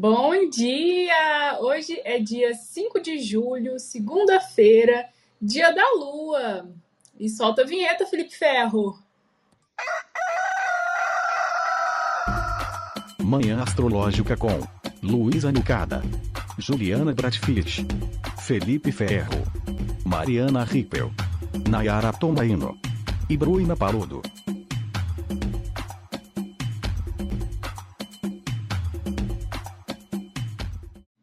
Bom dia! Hoje é dia 5 de julho, segunda-feira, dia da lua. E solta a vinheta, Felipe Ferro. Manhã Astrológica com Luísa Nucada, Juliana Bratfish, Felipe Ferro, Mariana Rippel, Nayara Tomaino e Bruna Paludo.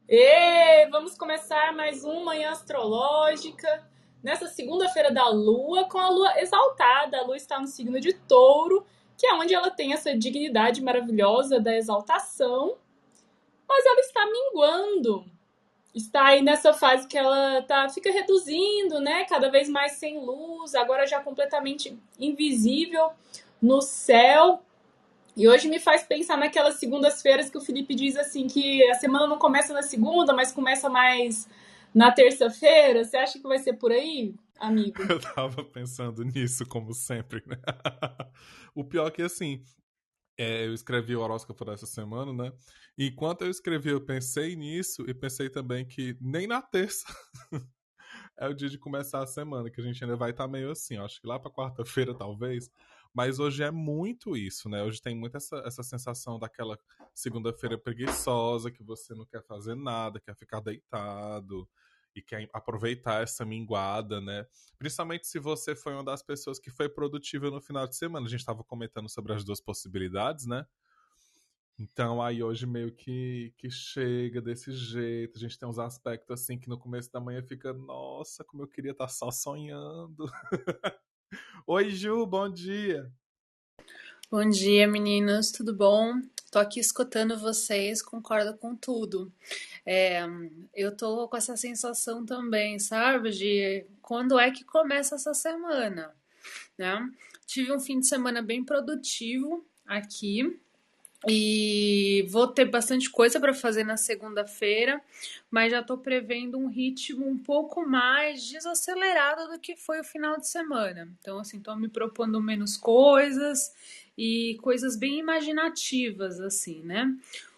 E vamos começar mais um Manhã Astrológica nessa segunda-feira da Lua, com a Lua exaltada. A Lua está no signo de Touro, que é onde ela tem essa dignidade maravilhosa da exaltação, mas ela está minguando. Está aí nessa fase que ela tá, fica reduzindo, né? Cada vez mais sem luz, agora já completamente invisível no céu. E hoje me faz pensar naquelas segundas-feiras que o Felipe diz assim que a semana não começa na segunda, mas começa mais na terça-feira. Você acha que vai ser por aí, amigo? Eu tava pensando nisso, como sempre, né? o pior é que, assim, é, eu escrevi o horóscopo dessa semana, né? Enquanto eu escrevi, eu pensei nisso e pensei também que nem na terça é o dia de começar a semana, que a gente ainda vai estar tá meio assim. Acho que lá pra quarta-feira, talvez, mas hoje é muito isso, né? Hoje tem muito essa, essa sensação daquela segunda-feira preguiçosa, que você não quer fazer nada, quer ficar deitado e quer aproveitar essa minguada, né? Principalmente se você foi uma das pessoas que foi produtiva no final de semana. A gente estava comentando sobre as duas possibilidades, né? Então aí hoje meio que, que chega desse jeito. A gente tem uns aspectos assim que no começo da manhã fica, nossa, como eu queria estar tá só sonhando. Oi, Ju, bom dia. Bom dia, meninas, tudo bom? Tô aqui escutando vocês, concordo com tudo. É, eu tô com essa sensação também, sabe, de quando é que começa essa semana, né? Tive um fim de semana bem produtivo aqui, e vou ter bastante coisa para fazer na segunda-feira, mas já estou prevendo um ritmo um pouco mais desacelerado do que foi o final de semana. Então, assim, estou me propondo menos coisas e coisas bem imaginativas, assim, né?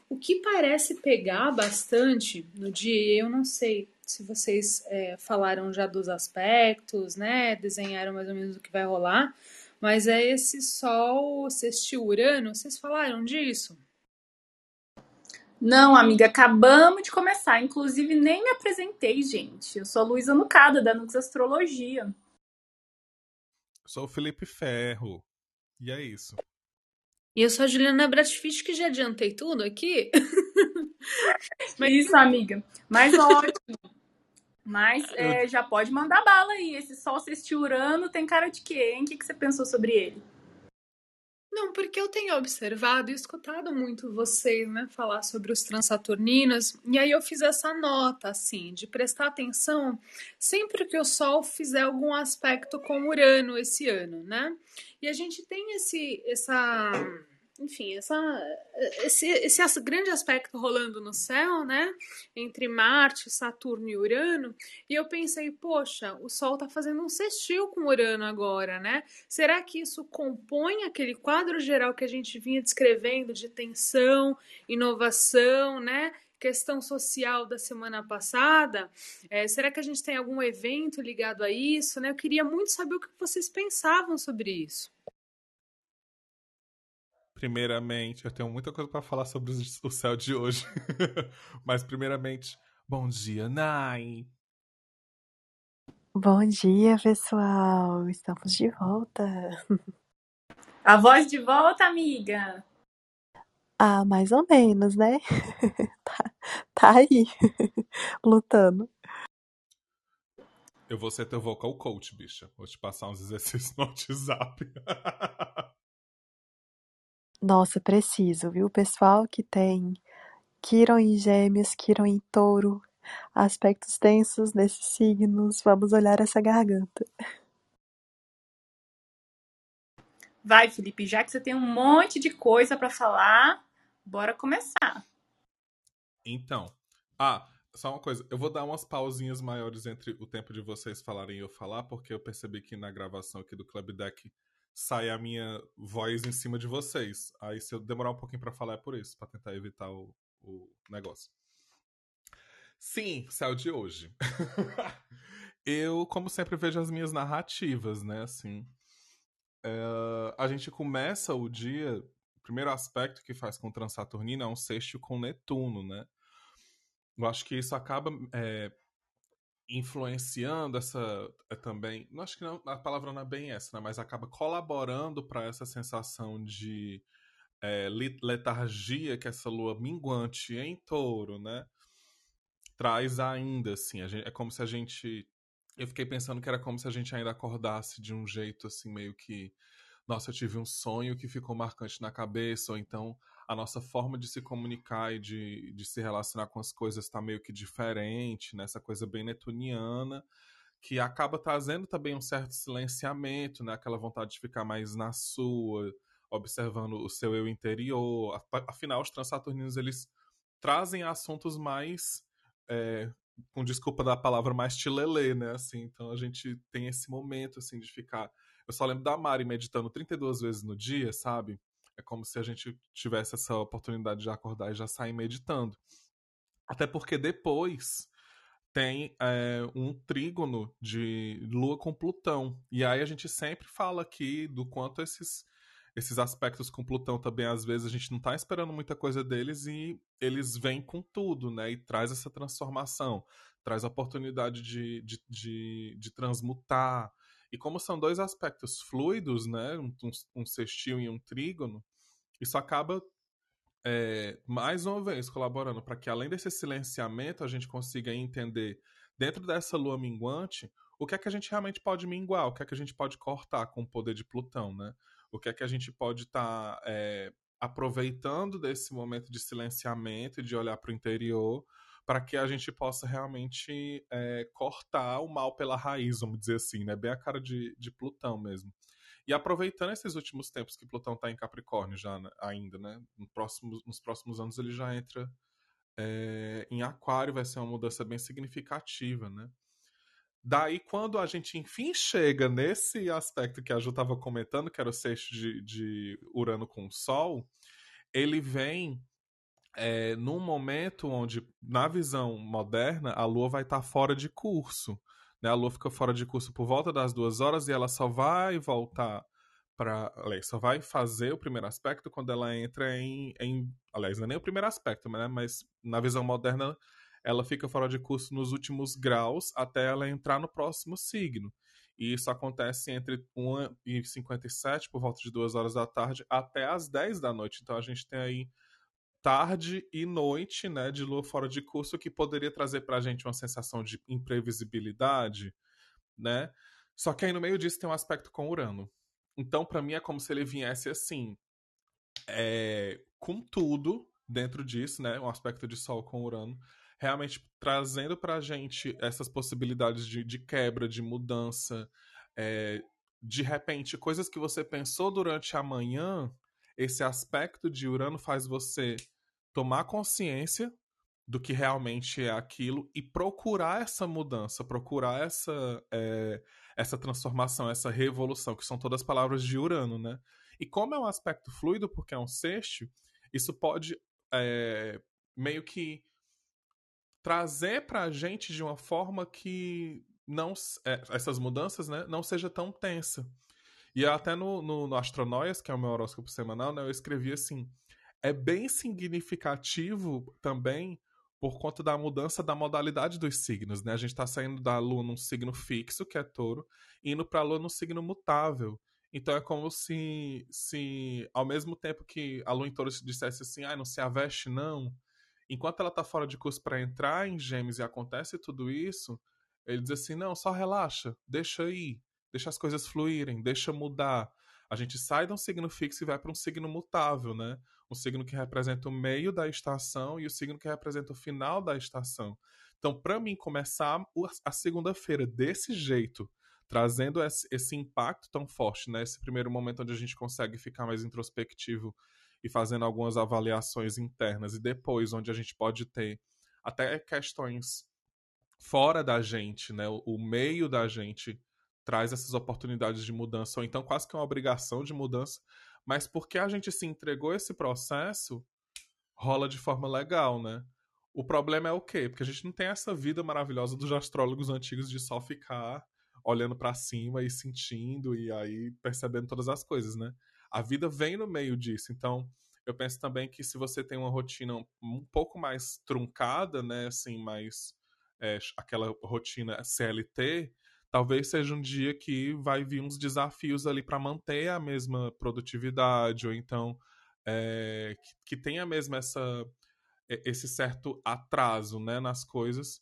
O que parece pegar bastante no dia, eu não sei se vocês é, falaram já dos aspectos, né? Desenharam mais ou menos o que vai rolar mas é esse Sol sextil Urano. Vocês falaram disso? Não, amiga, acabamos de começar. Inclusive, nem me apresentei, gente. Eu sou a Luísa Nucada, da Nux Astrologia. Eu sou o Felipe Ferro. E é isso. E eu sou a Juliana Bratfish, que já adiantei tudo aqui. Mas isso, amiga. Mas ótimo. Mas é, já pode mandar bala aí. Esse Sol sextil Urano tem cara de quê, hein? O que, que você pensou sobre ele? Não, porque eu tenho observado e escutado muito vocês, né, falar sobre os transaturninos, e aí eu fiz essa nota, assim, de prestar atenção sempre que o Sol fizer algum aspecto com Urano esse ano, né? E a gente tem esse, essa enfim, essa, esse, esse grande aspecto rolando no céu, né? Entre Marte, Saturno e Urano. E eu pensei, poxa, o Sol está fazendo um sextil com Urano agora, né? Será que isso compõe aquele quadro geral que a gente vinha descrevendo de tensão, inovação, né? questão social da semana passada. É, será que a gente tem algum evento ligado a isso? Né? Eu queria muito saber o que vocês pensavam sobre isso. Primeiramente, eu tenho muita coisa para falar sobre o céu de hoje. Mas, primeiramente, bom dia, Nai! Bom dia, pessoal! Estamos de volta! A voz de volta, amiga! Ah, mais ou menos, né? tá, tá aí, lutando. Eu vou ser teu vocal coach, bicha. Vou te passar uns exercícios no WhatsApp. Nossa, preciso, viu? Pessoal que tem Quiron em Gêmeos, Quiron em Touro, aspectos tensos nesses signos, vamos olhar essa garganta. Vai, Felipe, já que você tem um monte de coisa para falar, bora começar. Então, ah, só uma coisa, eu vou dar umas pausinhas maiores entre o tempo de vocês falarem e eu falar, porque eu percebi que na gravação aqui do Club Deck sai a minha voz em cima de vocês. Aí se eu demorar um pouquinho para falar é por isso, para tentar evitar o, o, negócio. Sim, céu de hoje. eu, como sempre, vejo as minhas narrativas, né? Assim, é, a gente começa o dia. O primeiro aspecto que faz com Transaturnino é um sexto com Netuno, né? Eu acho que isso acaba é, influenciando essa é, também. Não acho que não, a palavra não é bem essa, né? Mas acaba colaborando para essa sensação de é, letargia que essa lua minguante em touro, né? Traz ainda, assim. Gente, é como se a gente. Eu fiquei pensando que era como se a gente ainda acordasse de um jeito, assim, meio que. Nossa, eu tive um sonho que ficou marcante na cabeça, ou então a nossa forma de se comunicar e de, de se relacionar com as coisas está meio que diferente, nessa né? coisa bem netuniana, que acaba trazendo também um certo silenciamento, né? aquela vontade de ficar mais na sua, observando o seu eu interior. Afinal, os transaturninos eles trazem assuntos mais é, com desculpa da palavra mais tilelê, né? Assim, então a gente tem esse momento assim de ficar. Eu só lembro da Mari meditando 32 vezes no dia, sabe? É como se a gente tivesse essa oportunidade de acordar e já sair meditando. Até porque depois tem é, um trígono de Lua com Plutão. E aí a gente sempre fala aqui do quanto esses esses aspectos com Plutão também, às vezes, a gente não está esperando muita coisa deles e eles vêm com tudo, né? E traz essa transformação, traz a oportunidade de, de, de, de transmutar. E como são dois aspectos fluidos, né? Um, um sextil e um trígono, isso acaba, é, mais uma vez, colaborando para que, além desse silenciamento, a gente consiga entender, dentro dessa lua minguante, o que é que a gente realmente pode minguar, o que é que a gente pode cortar com o poder de Plutão, né? o que é que a gente pode estar tá, é, aproveitando desse momento de silenciamento e de olhar para o interior para que a gente possa realmente é, cortar o mal pela raiz, vamos dizer assim, né? Bem a cara de, de Plutão mesmo. E aproveitando esses últimos tempos que Plutão está em Capricórnio já né, ainda, né? No próximo, nos próximos anos ele já entra é, em Aquário, vai ser uma mudança bem significativa, né? Daí, quando a gente enfim chega nesse aspecto que a Ju estava comentando, que era o sexto de, de Urano com o Sol, ele vem é, num momento onde, na visão moderna, a Lua vai estar tá fora de curso. Né? A Lua fica fora de curso por volta das duas horas e ela só vai voltar para. Só vai fazer o primeiro aspecto quando ela entra em. em aliás, não é nem o primeiro aspecto, né? mas na visão moderna ela fica fora de curso nos últimos graus até ela entrar no próximo signo. E isso acontece entre 1 e 57, por volta de 2 horas da tarde, até as 10 da noite. Então a gente tem aí tarde e noite, né, de lua fora de curso, que poderia trazer pra gente uma sensação de imprevisibilidade, né? Só que aí no meio disso tem um aspecto com Urano. Então, para mim, é como se ele viesse assim, é, com tudo dentro disso, né? Um aspecto de Sol com Urano realmente trazendo para a gente essas possibilidades de, de quebra, de mudança, é, de repente, coisas que você pensou durante a manhã, esse aspecto de Urano faz você tomar consciência do que realmente é aquilo e procurar essa mudança, procurar essa, é, essa transformação, essa revolução, que são todas palavras de Urano, né? E como é um aspecto fluido, porque é um sexto, isso pode é, meio que trazer para a gente de uma forma que não é, essas mudanças né, não seja tão tensa. E até no, no, no Astronoias, que é o meu horóscopo semanal, né, eu escrevi assim: é bem significativo também por conta da mudança da modalidade dos signos. Né? A gente está saindo da Lua num signo fixo, que é touro, indo para a Lua num signo mutável. Então é como se, se ao mesmo tempo que a Lua em touro dissesse assim, ah, não se aveste não, enquanto ela tá fora de curso para entrar em Gêmeos e acontece tudo isso, ele diz assim: não, só relaxa, deixa aí, deixa as coisas fluírem, deixa mudar. A gente sai de um signo fixo e vai para um signo mutável, né? Um signo que representa o meio da estação e o signo que representa o final da estação. Então, para mim, começar a segunda-feira desse jeito, trazendo esse impacto tão forte, né? Esse primeiro momento onde a gente consegue ficar mais introspectivo e fazendo algumas avaliações internas e depois onde a gente pode ter até questões fora da gente, né? O, meio da gente traz essas oportunidades de mudança ou então quase que uma obrigação de mudança, mas porque a gente se entregou esse processo rola de forma legal, né? O problema é o quê? Porque a gente não tem essa vida maravilhosa dos astrólogos antigos de só ficar olhando para cima e sentindo e aí percebendo todas as coisas, né? A vida vem no meio disso. Então, eu penso também que se você tem uma rotina um pouco mais truncada, né, assim, mais é, aquela rotina CLT, talvez seja um dia que vai vir uns desafios ali para manter a mesma produtividade, ou então é, que, que tenha mesmo essa, esse certo atraso né, nas coisas.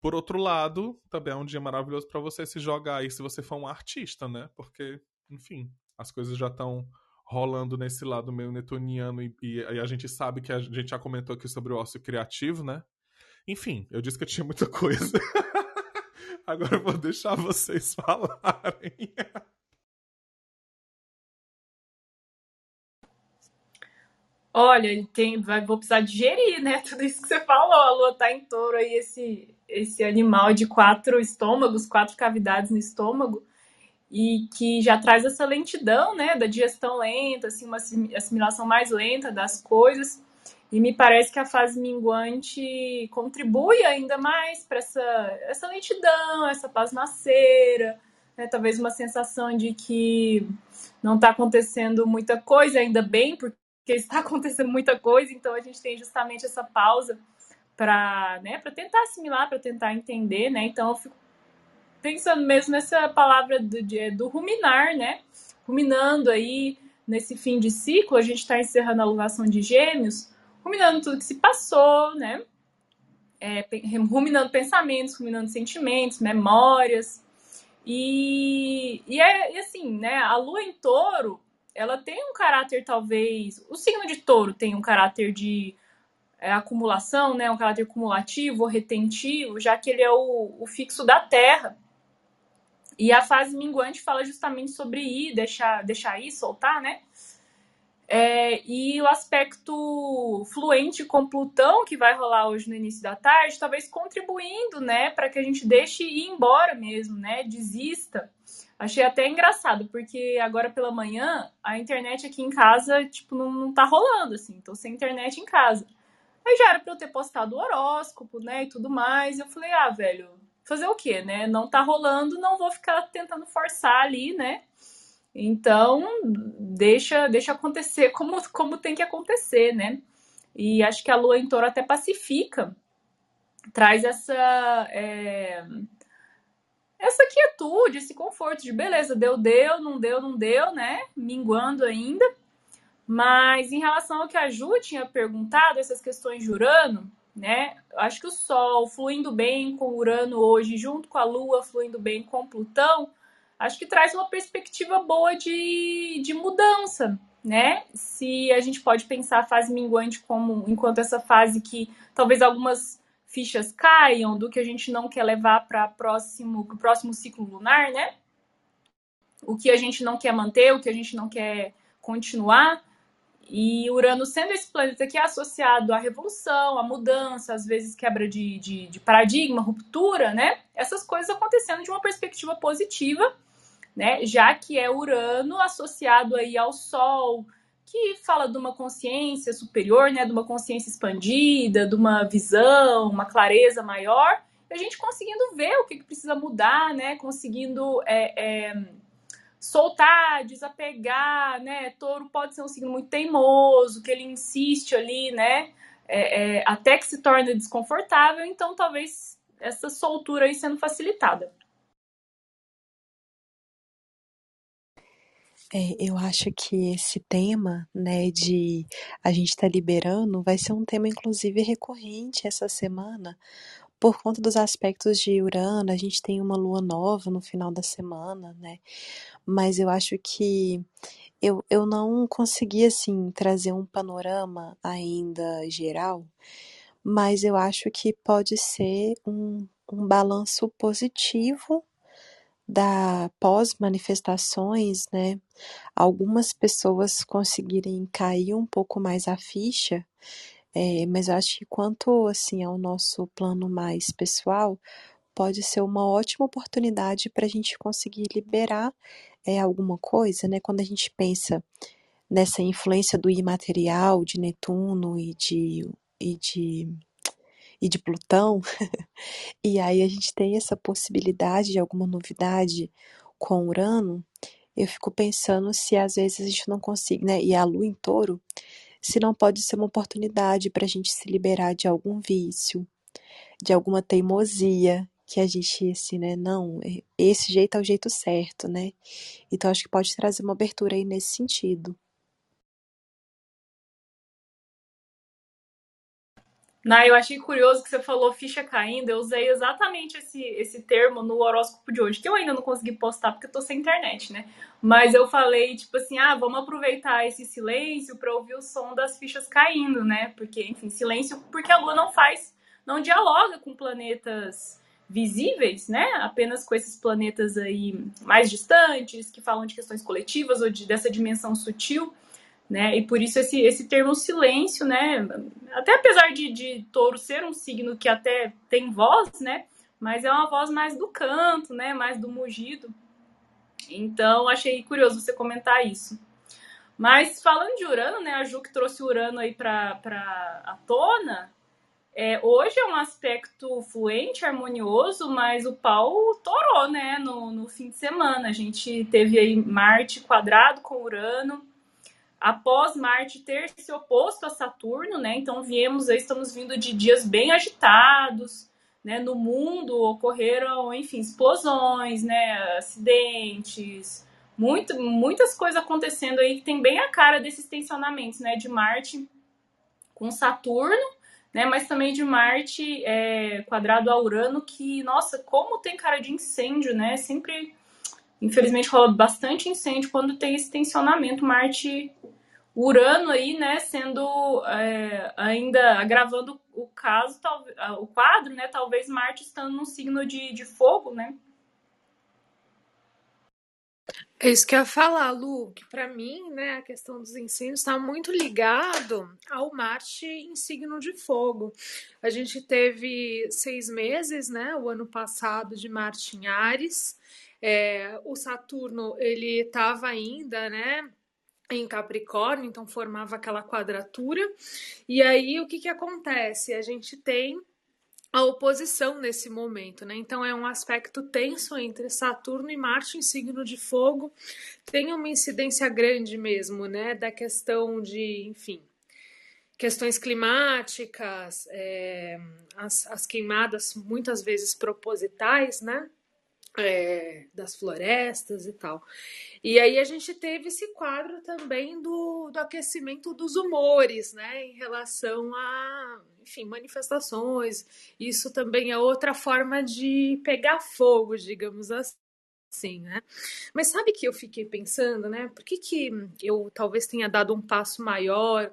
Por outro lado, também é um dia maravilhoso para você se jogar aí se você for um artista, né? Porque, enfim, as coisas já estão rolando nesse lado meio netoniano e, e, e, a gente sabe que a gente já comentou aqui sobre o ócio criativo, né? Enfim, eu disse que eu tinha muita coisa. Agora eu vou deixar vocês falarem. Olha, tem, vai, vou precisar digerir, né? Tudo isso que você falou. A lua tá em touro aí, esse, esse animal de quatro estômagos, quatro cavidades no estômago, e que já traz essa lentidão, né? Da digestão lenta, assim, uma assimilação mais lenta das coisas. E me parece que a fase minguante contribui ainda mais para essa, essa lentidão, essa pasmaceira, né? talvez uma sensação de que não está acontecendo muita coisa, ainda bem, porque está acontecendo muita coisa, então a gente tem justamente essa pausa para né, tentar assimilar, para tentar entender, né? Então eu fico pensando mesmo nessa palavra do, do ruminar, né? Ruminando aí nesse fim de ciclo, a gente está encerrando a alunação de gêmeos, ruminando tudo que se passou, né? É, ruminando pensamentos, ruminando sentimentos, memórias. E, e é e assim, né? A lua em touro, ela tem um caráter, talvez. O signo de touro tem um caráter de é, acumulação, né? Um caráter cumulativo retentivo, já que ele é o, o fixo da terra. E a fase minguante fala justamente sobre ir, deixar, deixar ir, soltar, né? É, e o aspecto fluente com Plutão, que vai rolar hoje no início da tarde, talvez contribuindo, né, para que a gente deixe ir embora mesmo, né, desista. Achei até engraçado, porque agora pela manhã a internet aqui em casa, tipo, não, não tá rolando, assim, tô sem internet em casa. Aí já era pra eu ter postado o horóscopo, né, e tudo mais. Eu falei, ah, velho, fazer o quê, né? Não tá rolando, não vou ficar tentando forçar ali, né? Então, deixa, deixa acontecer como, como tem que acontecer, né? E acho que a lua em touro até pacifica, traz essa. É, essa quietude, esse conforto de beleza, deu, deu, não deu, não deu, né? Minguando ainda. Mas em relação ao que a Ju tinha perguntado, essas questões de Urano, né? Acho que o Sol fluindo bem com Urano hoje, junto com a Lua fluindo bem com Plutão, acho que traz uma perspectiva boa de, de mudança, né? Se a gente pode pensar a fase minguante como enquanto essa fase que talvez algumas fichas caiam do que a gente não quer levar para próximo o próximo ciclo lunar, né? O que a gente não quer manter, o que a gente não quer continuar. E Urano sendo esse planeta que é associado à revolução, à mudança, às vezes quebra de, de, de paradigma, ruptura, né? Essas coisas acontecendo de uma perspectiva positiva né? Já que é Urano associado aí ao Sol, que fala de uma consciência superior, né? De uma consciência expandida, de uma visão, uma clareza maior. E a gente conseguindo ver o que, precisa mudar, né? Conseguindo é, é, soltar, desapegar, né? Touro pode ser um signo muito teimoso, que ele insiste ali, né? É, é, até que se torna desconfortável, então talvez essa soltura aí sendo facilitada. É, eu acho que esse tema, né, de a gente tá liberando, vai ser um tema inclusive recorrente essa semana, por conta dos aspectos de Urano, a gente tem uma lua nova no final da semana, né? Mas eu acho que eu, eu não consegui, assim, trazer um panorama ainda geral, mas eu acho que pode ser um, um balanço positivo da pós-manifestações, né, algumas pessoas conseguirem cair um pouco mais a ficha, é, mas eu acho que quanto assim ao nosso plano mais pessoal, pode ser uma ótima oportunidade para a gente conseguir liberar é, alguma coisa, né? Quando a gente pensa nessa influência do imaterial de Netuno e de, e de e de Plutão, e aí a gente tem essa possibilidade de alguma novidade com Urano, eu fico pensando se às vezes a gente não consegue, né? E a Lua em Touro, se não pode ser uma oportunidade para a gente se liberar de algum vício, de alguma teimosia, que a gente, assim, né? Não, esse jeito é o jeito certo, né? Então acho que pode trazer uma abertura aí nesse sentido. Não, eu achei curioso que você falou ficha caindo. Eu usei exatamente esse, esse termo no horóscopo de hoje, que eu ainda não consegui postar porque eu tô sem internet, né? Mas eu falei, tipo assim, ah, vamos aproveitar esse silêncio para ouvir o som das fichas caindo, né? Porque, enfim, silêncio, porque a Lua não faz, não dialoga com planetas visíveis, né? Apenas com esses planetas aí mais distantes, que falam de questões coletivas ou de, dessa dimensão sutil né? E por isso esse, esse termo silêncio, né? Até apesar de, de touro ser um signo que até tem voz, né? Mas é uma voz mais do canto, né? Mais do mugido. Então achei curioso você comentar isso. Mas falando de Urano, né? A Ju que trouxe Urano aí para a tona. É, hoje é um aspecto fluente, harmonioso, mas o pau torou, né? No, no fim de semana. A gente teve aí Marte quadrado com Urano após Marte ter se oposto a Saturno, né? Então viemos estamos vindo de dias bem agitados, né? No mundo ocorreram, enfim, explosões, né? Acidentes, muito, muitas coisas acontecendo aí que tem bem a cara desses tensionamentos, né? De Marte com Saturno, né? Mas também de Marte é, quadrado a Urano, que, nossa, como tem cara de incêndio, né? Sempre infelizmente rola bastante incêndio quando tem esse tensionamento Marte Urano aí, né, sendo é, ainda agravando o caso, tal, o quadro, né, talvez Marte estando num signo de, de fogo, né? É isso que eu ia falar, Lu, que para mim, né, a questão dos incêndios está muito ligado ao Marte em signo de fogo. A gente teve seis meses, né, o ano passado de Marte em Ares, é, o Saturno ele estava ainda, né, em Capricórnio, então formava aquela quadratura. E aí o que, que acontece? A gente tem a oposição nesse momento, né? Então é um aspecto tenso entre Saturno e Marte em signo de fogo. Tem uma incidência grande mesmo, né? Da questão de, enfim, questões climáticas, é, as, as queimadas muitas vezes propositais, né? É, das florestas e tal. E aí a gente teve esse quadro também do, do aquecimento dos humores, né, em relação a, enfim, manifestações. Isso também é outra forma de pegar fogo, digamos assim. né? Mas sabe que eu fiquei pensando, né? Por que, que eu talvez tenha dado um passo maior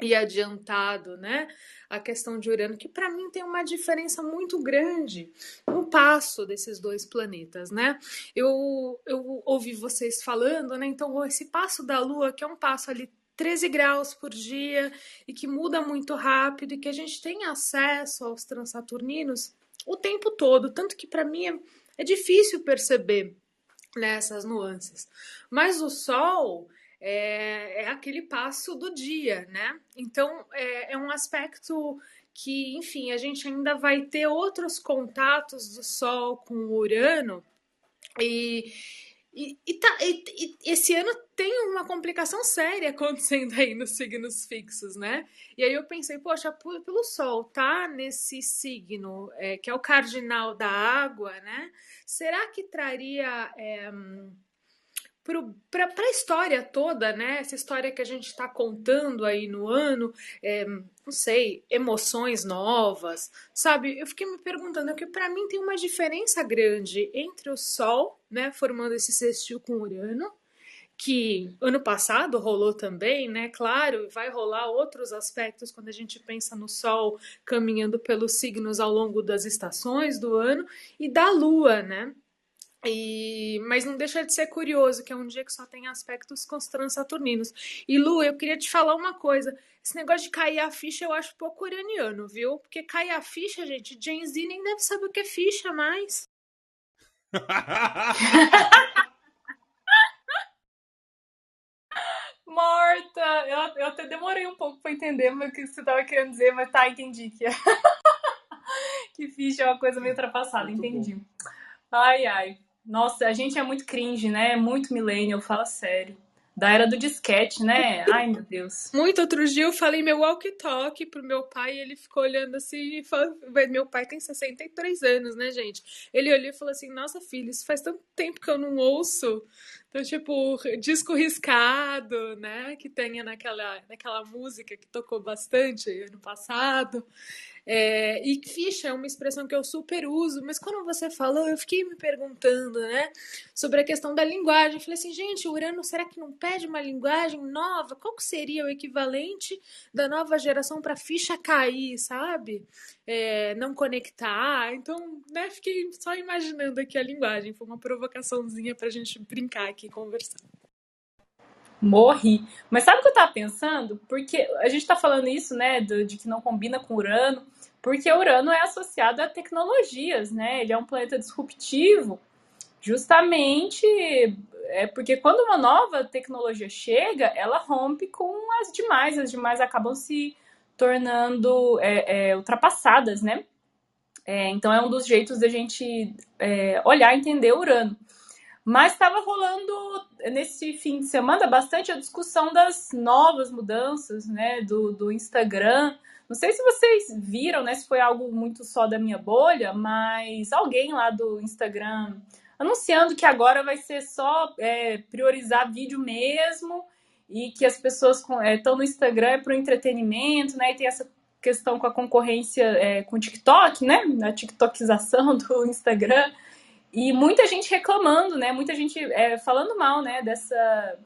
e adiantado, né? A questão de Urano, que para mim tem uma diferença muito grande no passo desses dois planetas, né? Eu, eu ouvi vocês falando, né? Então, esse passo da Lua, que é um passo ali 13 graus por dia e que muda muito rápido e que a gente tem acesso aos transaturninos o tempo todo, tanto que para mim é, é difícil perceber nessas né, nuances. Mas o Sol é, é aquele passo do dia, né? Então é, é um aspecto que, enfim, a gente ainda vai ter outros contatos do Sol com o Urano e, e, e, tá, e, esse ano tem uma complicação séria acontecendo aí nos signos fixos, né? E aí eu pensei, poxa, pelo Sol tá nesse signo é, que é o cardinal da água, né? Será que traria é, para a história toda, né? Essa história que a gente está contando aí no ano, é, não sei, emoções novas, sabe? Eu fiquei me perguntando que para mim tem uma diferença grande entre o Sol, né, formando esse sextil com Urano, que ano passado rolou também, né? Claro, vai rolar outros aspectos quando a gente pensa no Sol caminhando pelos signos ao longo das estações do ano e da Lua, né? E, mas não deixa de ser curioso, que é um dia que só tem aspectos com os transaturninos. E Lu, eu queria te falar uma coisa. Esse negócio de cair a ficha eu acho pouco uraniano, viu? Porque cair a ficha, gente, Gen Z nem deve saber o que é ficha mais. Morta! Eu, eu até demorei um pouco para entender o que você estava querendo dizer, mas tá, entendi que é. que ficha é uma coisa meio ultrapassada, muito entendi. Bom. Ai, ai. Nossa, a gente é muito cringe, né? Muito millennial, fala sério da era do disquete, né? Ai, meu Deus. Muito outro dia eu falei meu walkie-talkie pro meu pai e ele ficou olhando assim e falou, meu pai tem 63 anos, né, gente? Ele olhou e falou assim, nossa filha, isso faz tanto tempo que eu não ouço. Então, tipo, disco riscado, né, que tenha naquela, naquela música que tocou bastante ano passado. É, e ficha é uma expressão que eu super uso, mas quando você falou, eu fiquei me perguntando, né, sobre a questão da linguagem. Eu falei assim, gente, o Urano será que não pede uma linguagem nova? Qual que seria o equivalente da nova geração para ficha cair, sabe? É, não conectar. Então, né, fiquei só imaginando aqui a linguagem. Foi uma provocaçãozinha pra gente brincar aqui, conversar. Morri. Mas sabe o que eu tava pensando? Porque a gente tá falando isso, né, de, de que não combina com Urano, porque Urano é associado a tecnologias, né? Ele é um planeta disruptivo, justamente é porque quando uma nova tecnologia chega, ela rompe com as demais, as demais acabam se tornando é, é, ultrapassadas, né? É, então é um dos jeitos da gente é, olhar entender Urano. Mas estava rolando nesse fim de semana bastante a discussão das novas mudanças, né, do, do Instagram. Não sei se vocês viram, né, se foi algo muito só da minha bolha, mas alguém lá do Instagram anunciando que agora vai ser só é, priorizar vídeo mesmo e que as pessoas estão é, no Instagram é para o entretenimento, né, e tem essa questão com a concorrência é, com o TikTok, né, a TikTokização do Instagram. E muita gente reclamando, né? Muita gente é, falando mal, né? Dessa.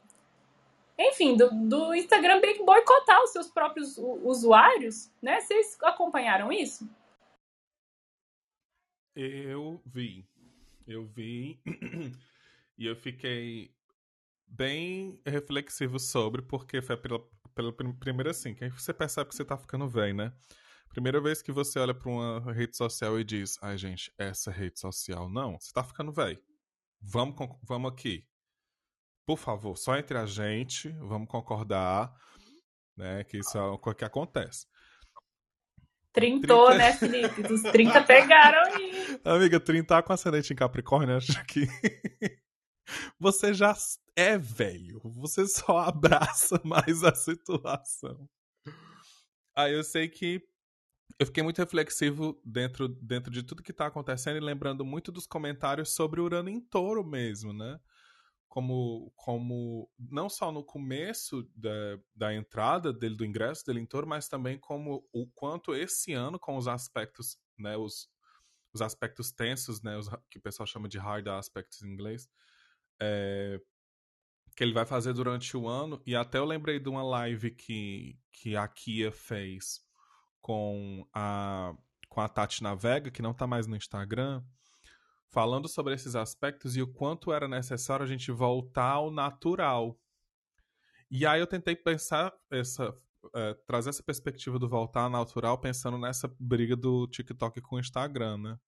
Enfim, do, do Instagram boicotar os seus próprios usuários, né? Vocês acompanharam isso? Eu vi. Eu vi. e eu fiquei bem reflexivo sobre, porque foi pela, pela primeira assim, que aí você percebe que você tá ficando velho, né? Primeira vez que você olha para uma rede social e diz: ai, gente, essa rede social. Não, você tá ficando velho. Vamos, vamos aqui. Por favor, só entre a gente, vamos concordar, né? Que isso é uma coisa que acontece. Trintou, 30... né, Felipe? Dos 30 pegaram aí. Amiga, 30 com ascendente em Capricórnio, acho que você já é velho. Você só abraça mais a situação. Aí eu sei que eu fiquei muito reflexivo dentro, dentro de tudo que está acontecendo e lembrando muito dos comentários sobre Urano em touro mesmo, né? Como, como não só no começo da, da entrada dele, do ingresso dele em touro, mas também como o quanto esse ano, com os aspectos, né, os, os aspectos tensos, né, os, que o pessoal chama de hard aspects em inglês, é, que ele vai fazer durante o ano, e até eu lembrei de uma live que, que a Kia fez com a, com a Tati Navega, que não está mais no Instagram, falando sobre esses aspectos e o quanto era necessário a gente voltar ao natural. E aí eu tentei pensar essa. É, trazer essa perspectiva do voltar ao natural pensando nessa briga do TikTok com o Instagram, né?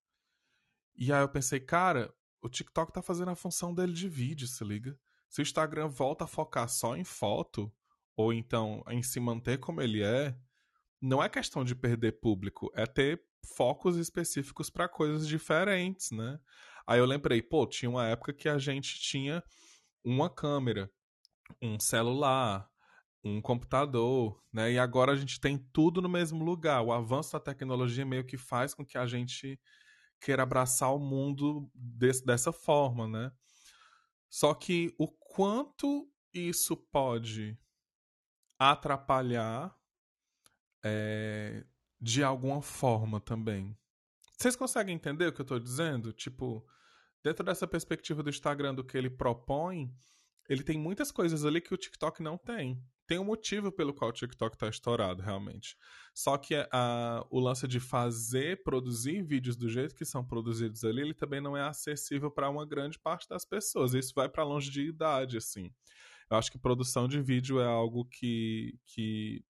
E aí eu pensei, cara, o TikTok tá fazendo a função dele de vídeo, se liga. Se o Instagram volta a focar só em foto, ou então em se manter como ele é, não é questão de perder público, é ter focos específicos para coisas diferentes, né? Aí eu lembrei, pô, tinha uma época que a gente tinha uma câmera, um celular, um computador, né? E agora a gente tem tudo no mesmo lugar. O avanço da tecnologia meio que faz com que a gente queira abraçar o mundo desse, dessa forma, né? Só que o quanto isso pode atrapalhar é, de alguma forma também. Vocês conseguem entender o que eu estou dizendo? Tipo, dentro dessa perspectiva do Instagram, do que ele propõe, ele tem muitas coisas ali que o TikTok não tem. Tem um motivo pelo qual o TikTok está estourado, realmente. Só que a, o lance de fazer, produzir vídeos do jeito que são produzidos ali, ele também não é acessível para uma grande parte das pessoas. Isso vai para longe de idade, assim. Eu acho que produção de vídeo é algo que, que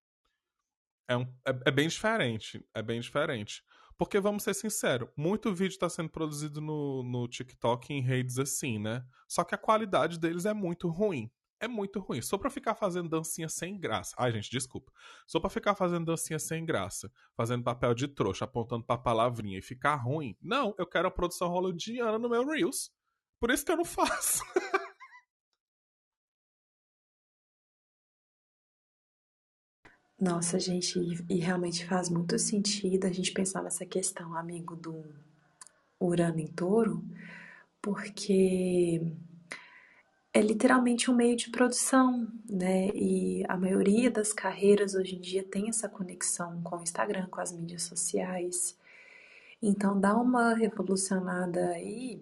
é, um, é, é, bem diferente. É bem diferente. Porque, vamos ser sinceros, muito vídeo está sendo produzido no, no TikTok em redes assim, né? Só que a qualidade deles é muito ruim. é muito ruim. Só pra ficar fazendo dancinha sem graça. Ai, gente, desculpa. Só pra ficar fazendo dancinha sem graça, fazendo papel de trouxa, apontando pra palavrinha e ficar ruim. Não, eu quero a produção hollywoodiana no meu Reels. Por isso que eu não faço. Nossa, gente, e, realmente faz muito sentido a gente pensar nessa questão, amigo, do Urano em Touro, porque é literalmente um meio de produção, né? E a maioria das carreiras hoje em dia tem essa conexão com o Instagram, com as mídias sociais. Então dá uma revolucionada aí.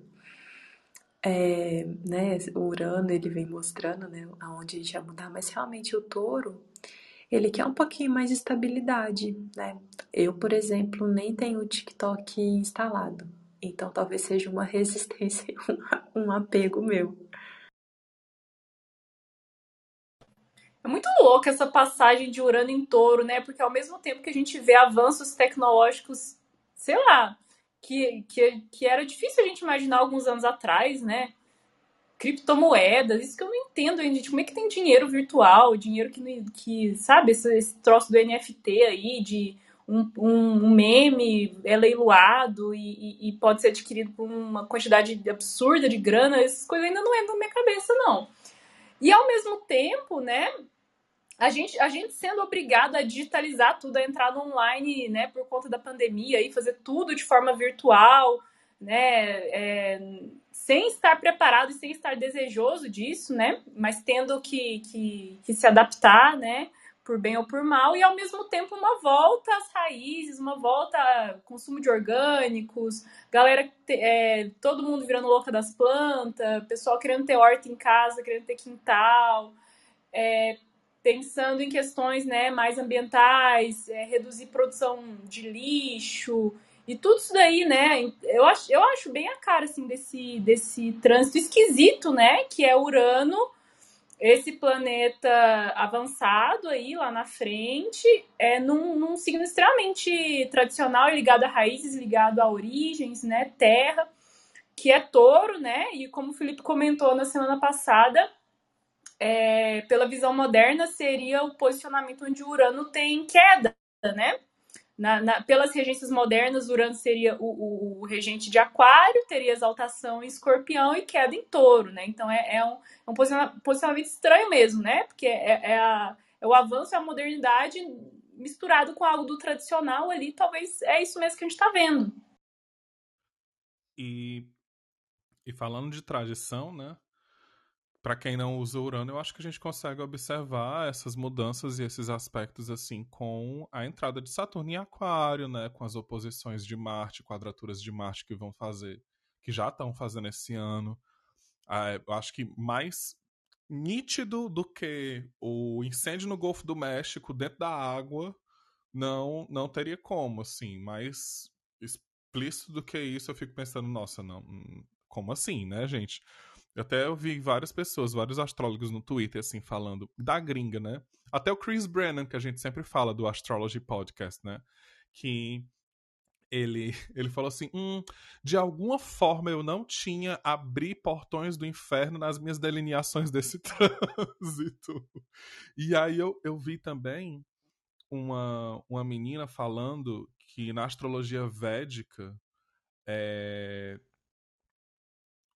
É, né, o Urano ele vem mostrando né, aonde a gente vai mudar, mas realmente o touro ele quer um pouquinho mais de estabilidade, né? Eu, por exemplo, nem tenho o TikTok instalado, então talvez seja uma resistência, um apego meu. É muito louca essa passagem de Urano em Touro, né? Porque ao mesmo tempo que a gente vê avanços tecnológicos, sei lá, que, que, que era difícil a gente imaginar alguns anos atrás, né? Criptomoedas, isso que eu não entendo, gente. Como é que tem dinheiro virtual, dinheiro que, que sabe, esse, esse troço do NFT aí, de um, um, meme é leiloado e, e, pode ser adquirido por uma quantidade absurda de grana, essas coisas ainda não entram na minha cabeça, não. E ao mesmo tempo, né, a gente, a gente sendo obrigado a digitalizar tudo, a entrar online, né, por conta da pandemia e fazer tudo de forma virtual, né, é, sem estar preparado e sem estar desejoso disso, né, mas tendo que, que, que, se adaptar, né, por bem ou por mal, e ao mesmo tempo uma volta às raízes, uma volta ao consumo de orgânicos, galera, é, todo mundo virando louca das plantas, pessoal querendo ter horta em casa, querendo ter quintal, é, pensando em questões né, mais ambientais, é, reduzir produção de lixo e tudo isso daí, né? Eu acho, eu acho bem a cara assim desse, desse trânsito esquisito, né? Que é Urano, esse planeta avançado aí lá na frente, é num, num signo extremamente tradicional, ligado a raízes, ligado a origens, né? Terra, que é touro, né? E como o Felipe comentou na semana passada, é, pela visão moderna, seria o posicionamento onde Urano tem queda, né? Na, na, pelas regências modernas, Urano seria o, o, o, regente de Aquário, teria exaltação em Escorpião e queda em Touro, né? Então é, é um, é um posicionamento estranho mesmo, né? Porque é, é, a, é o avanço e a modernidade misturado com algo do tradicional ali, talvez é isso mesmo que a gente está vendo. E, e falando de tradição, né? Para quem não usa Urano, eu acho que a gente consegue observar essas mudanças e esses aspectos assim com a entrada de Saturno em Aquário, né, com as oposições de Marte, quadraturas de Marte que vão fazer, que já estão fazendo esse ano. Ah, eu acho que mais nítido do que o incêndio no Golfo do México dentro da água não não teria como, assim, mais explícito do que isso, eu fico pensando, nossa, não, hum, como assim, né, gente? Eu até ouvi várias pessoas, vários astrólogos no Twitter, assim, falando da gringa, né? Até o Chris Brennan, que a gente sempre fala do Astrology Podcast, né? Que ele, ele falou assim: hum, de alguma forma eu não tinha abrir portões do inferno nas minhas delineações desse trânsito. E aí eu, eu vi também uma, uma menina falando que na astrologia védica é,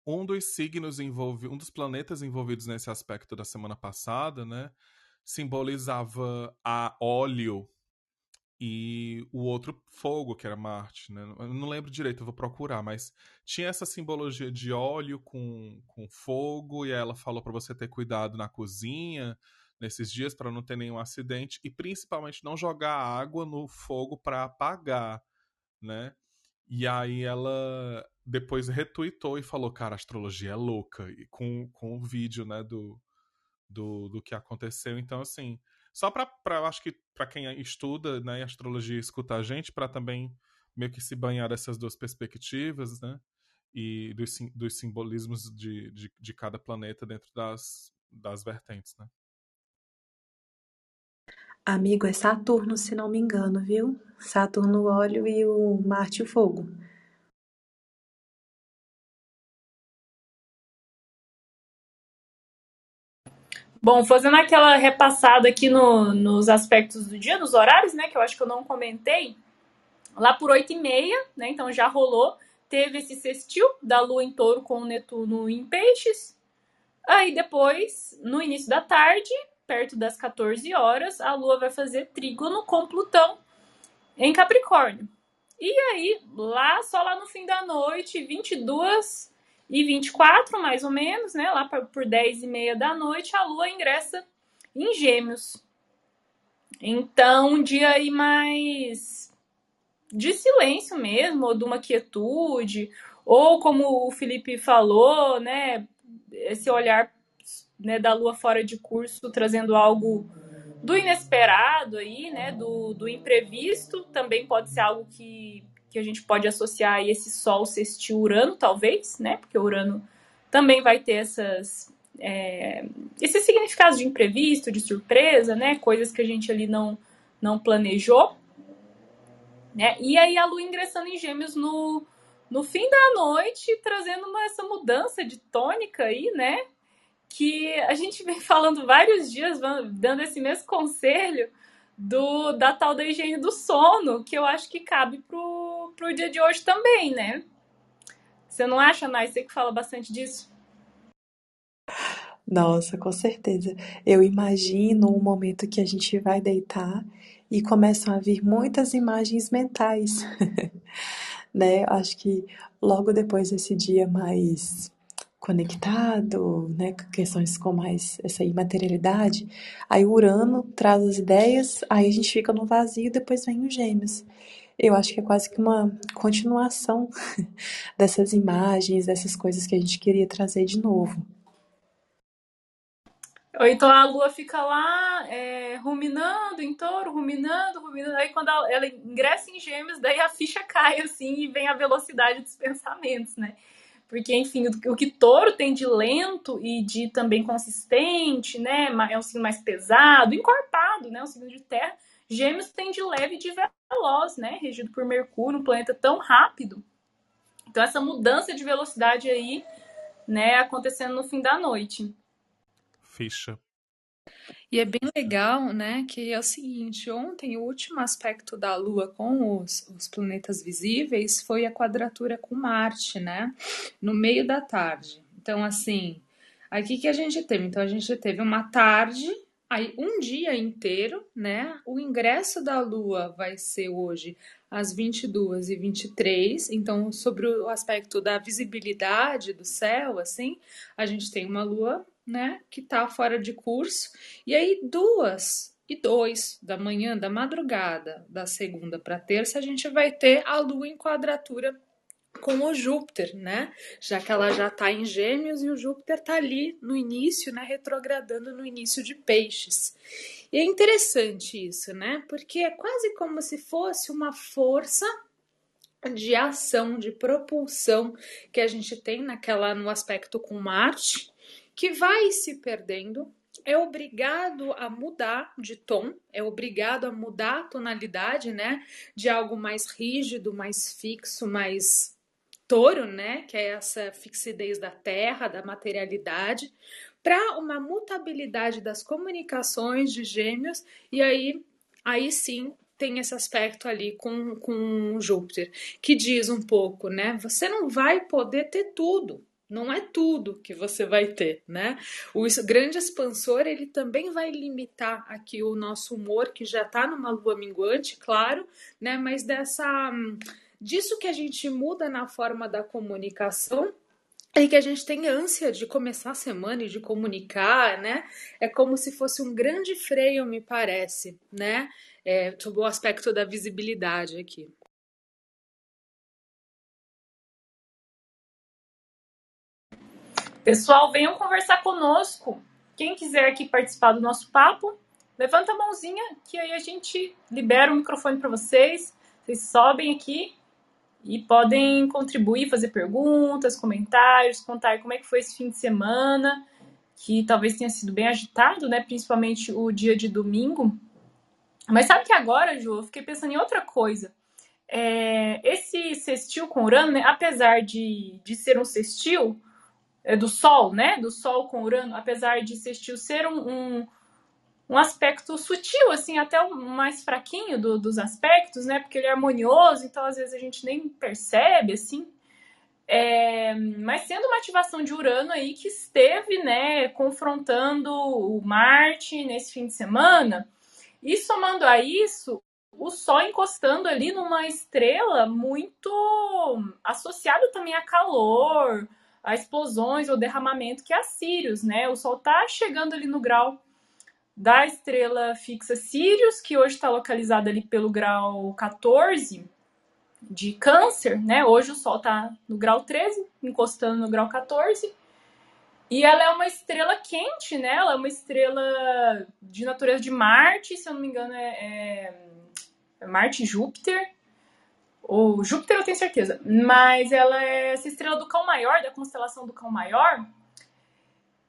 um dos signos envolvidos, um dos planetas envolvidos nesse aspecto da semana passada, né, simbolizava a óleo e o outro fogo, que era Marte, né? Eu não lembro direito, eu vou procurar, mas tinha essa simbologia de óleo com, com fogo e ela falou para você ter cuidado na cozinha nesses dias para não ter nenhum acidente e principalmente não jogar água no fogo para apagar, né? E aí ela depois retweetou e falou, cara, a astrologia é louca, e com, com o vídeo, né, do, do, do que aconteceu. Então, assim, só pra, pra acho que para quem estuda, né, astrologia escuta a gente, para também meio que se banhar dessas duas perspectivas, né, e dos, dos simbolismos de, de, de cada planeta dentro das, das vertentes, né. Amigo, é Saturno, se não me engano, viu? Saturno, o óleo e o Marte, o fogo. Bom, fazendo aquela repassada aqui no, nos aspectos do dia, nos horários, né, que eu acho que eu não comentei, lá por 8 e meia, né, então já rolou, teve esse sextil da Lua em touro com o Netuno em peixes, aí depois, no início da tarde, perto das 14 horas, a Lua vai fazer trígono com Plutão em Capricórnio. E aí, lá, só lá no fim da noite, 22 e 24, mais ou menos, né? Lá por 10 e meia da noite, a Lua ingressa em Gêmeos. Então, um dia aí mais de silêncio mesmo, ou de uma quietude, ou como o Felipe falou, né? Esse olhar né, da Lua fora de curso, trazendo algo do inesperado aí, né? Do, do imprevisto, também pode ser algo que que a gente pode associar a esse Sol sextil Urano, talvez, né? Porque Urano também vai ter essas, é, esses significados de imprevisto, de surpresa, né? Coisas que a gente ali não, não planejou. Né? E aí a Lua ingressando em Gêmeos no, no fim da noite, trazendo uma, essa mudança de tônica aí, né? Que a gente vem falando vários dias, dando esse mesmo conselho do, da tal da higiene do sono, que eu acho que cabe pro, pro dia de hoje também, né? Você não acha, Nai? Você que fala bastante disso? Nossa, com certeza. Eu imagino um momento que a gente vai deitar e começam a vir muitas imagens mentais, né? Acho que logo depois desse dia mais conectado, né, questões com mais essa imaterialidade. Aí o Urano traz as ideias, aí a gente fica no vazio depois vem os Gêmeos. Eu acho que é quase que uma continuação dessas imagens, dessas coisas que a gente queria trazer de novo. Ou então a lua fica lá é, ruminando em touro, ruminando, ruminando. Aí quando ela, ela ingressa em gêmeos, daí a ficha cai assim e vem a velocidade dos pensamentos, né? Porque, enfim, o, que touro tem de lento e de também consistente, né? É um signo mais pesado, encorpado, né? Um signo de terra. Gêmeos tem de leve e de veloz, né? Regido por Mercúrio, um planeta tão rápido. Então, essa mudança de velocidade aí, né, acontecendo no fim da noite. Ficha. E é bem legal, né, que é o seguinte, ontem o último aspecto da Lua com os, os planetas visíveis foi a quadratura com Marte, né, no meio da tarde. Então, assim, aqui que a gente teve? Então, a gente teve uma tarde, aí um dia inteiro, né, o ingresso da Lua vai ser hoje às 22 e 23 então, sobre o aspecto da visibilidade do céu, assim, a gente tem uma Lua né, que está fora de curso. E aí, duas e dois da manhã, da madrugada, da segunda para terça, a gente vai ter a Lua em quadratura com o Júpiter, né? Já que ela já está em Gêmeos e o Júpiter está ali no início, né? Retrogradando no início de Peixes. E é interessante isso, né? Porque é quase como se fosse uma força de ação, de propulsão que a gente tem naquela no aspecto com Marte que vai se perdendo, é obrigado a mudar de tom, é obrigado a mudar a tonalidade, né, de algo mais rígido, mais fixo, mais touro, né, que é essa fixidez da terra, da materialidade, para uma mutabilidade das comunicações de gêmeos, e aí, aí sim tem esse aspecto ali com, com Júpiter, que diz um pouco, né? Você não vai poder ter tudo não é tudo que você vai ter, né? O grande expansor ele também vai limitar aqui o nosso humor que já está numa lua minguante, claro, né? Mas dessa disso que a gente muda na forma da comunicação e que a gente tem ânsia de começar a semana e de comunicar, né? É como se fosse um grande freio, me parece, né? É, sob o aspecto da visibilidade aqui. Pessoal, venham conversar conosco. Quem quiser aqui participar do nosso papo, levanta a mãozinha que aí a gente libera o microfone para vocês. Vocês sobem aqui e podem contribuir, fazer perguntas, comentários, contar como é que foi esse fim de semana, que talvez tenha sido bem agitado, né? Principalmente o dia de domingo. Mas sabe que agora, Ju, eu fiquei pensando em outra coisa. É, esse sextil com Urano, né, apesar de, de ser um sextil, é, do Sol, né? Do Sol com Urano, apesar de sextil ser um, um, um aspecto sutil, assim, até o mais fraquinho do, dos aspectos, né? Porque ele é harmonioso, então às vezes a gente nem percebe, assim. É, mas sendo uma ativação de Urano aí que esteve, né, confrontando o Marte nesse fim de semana, e somando a isso, o Sol encostando ali numa estrela muito associada também a calor, a explosões ou derramamento que é a Sirius, né? O Sol está chegando ali no grau da estrela fixa Sirius, que hoje está localizada ali pelo grau 14 de Câncer, né? Hoje o Sol está no grau 13, encostando no grau 14. E ela é uma estrela quente, né? Ela é uma estrela de natureza de Marte, se eu não me engano, é, é, é Marte e Júpiter. Ou Júpiter eu tenho certeza. Mas ela é essa estrela do Cão Maior, da constelação do Cão Maior,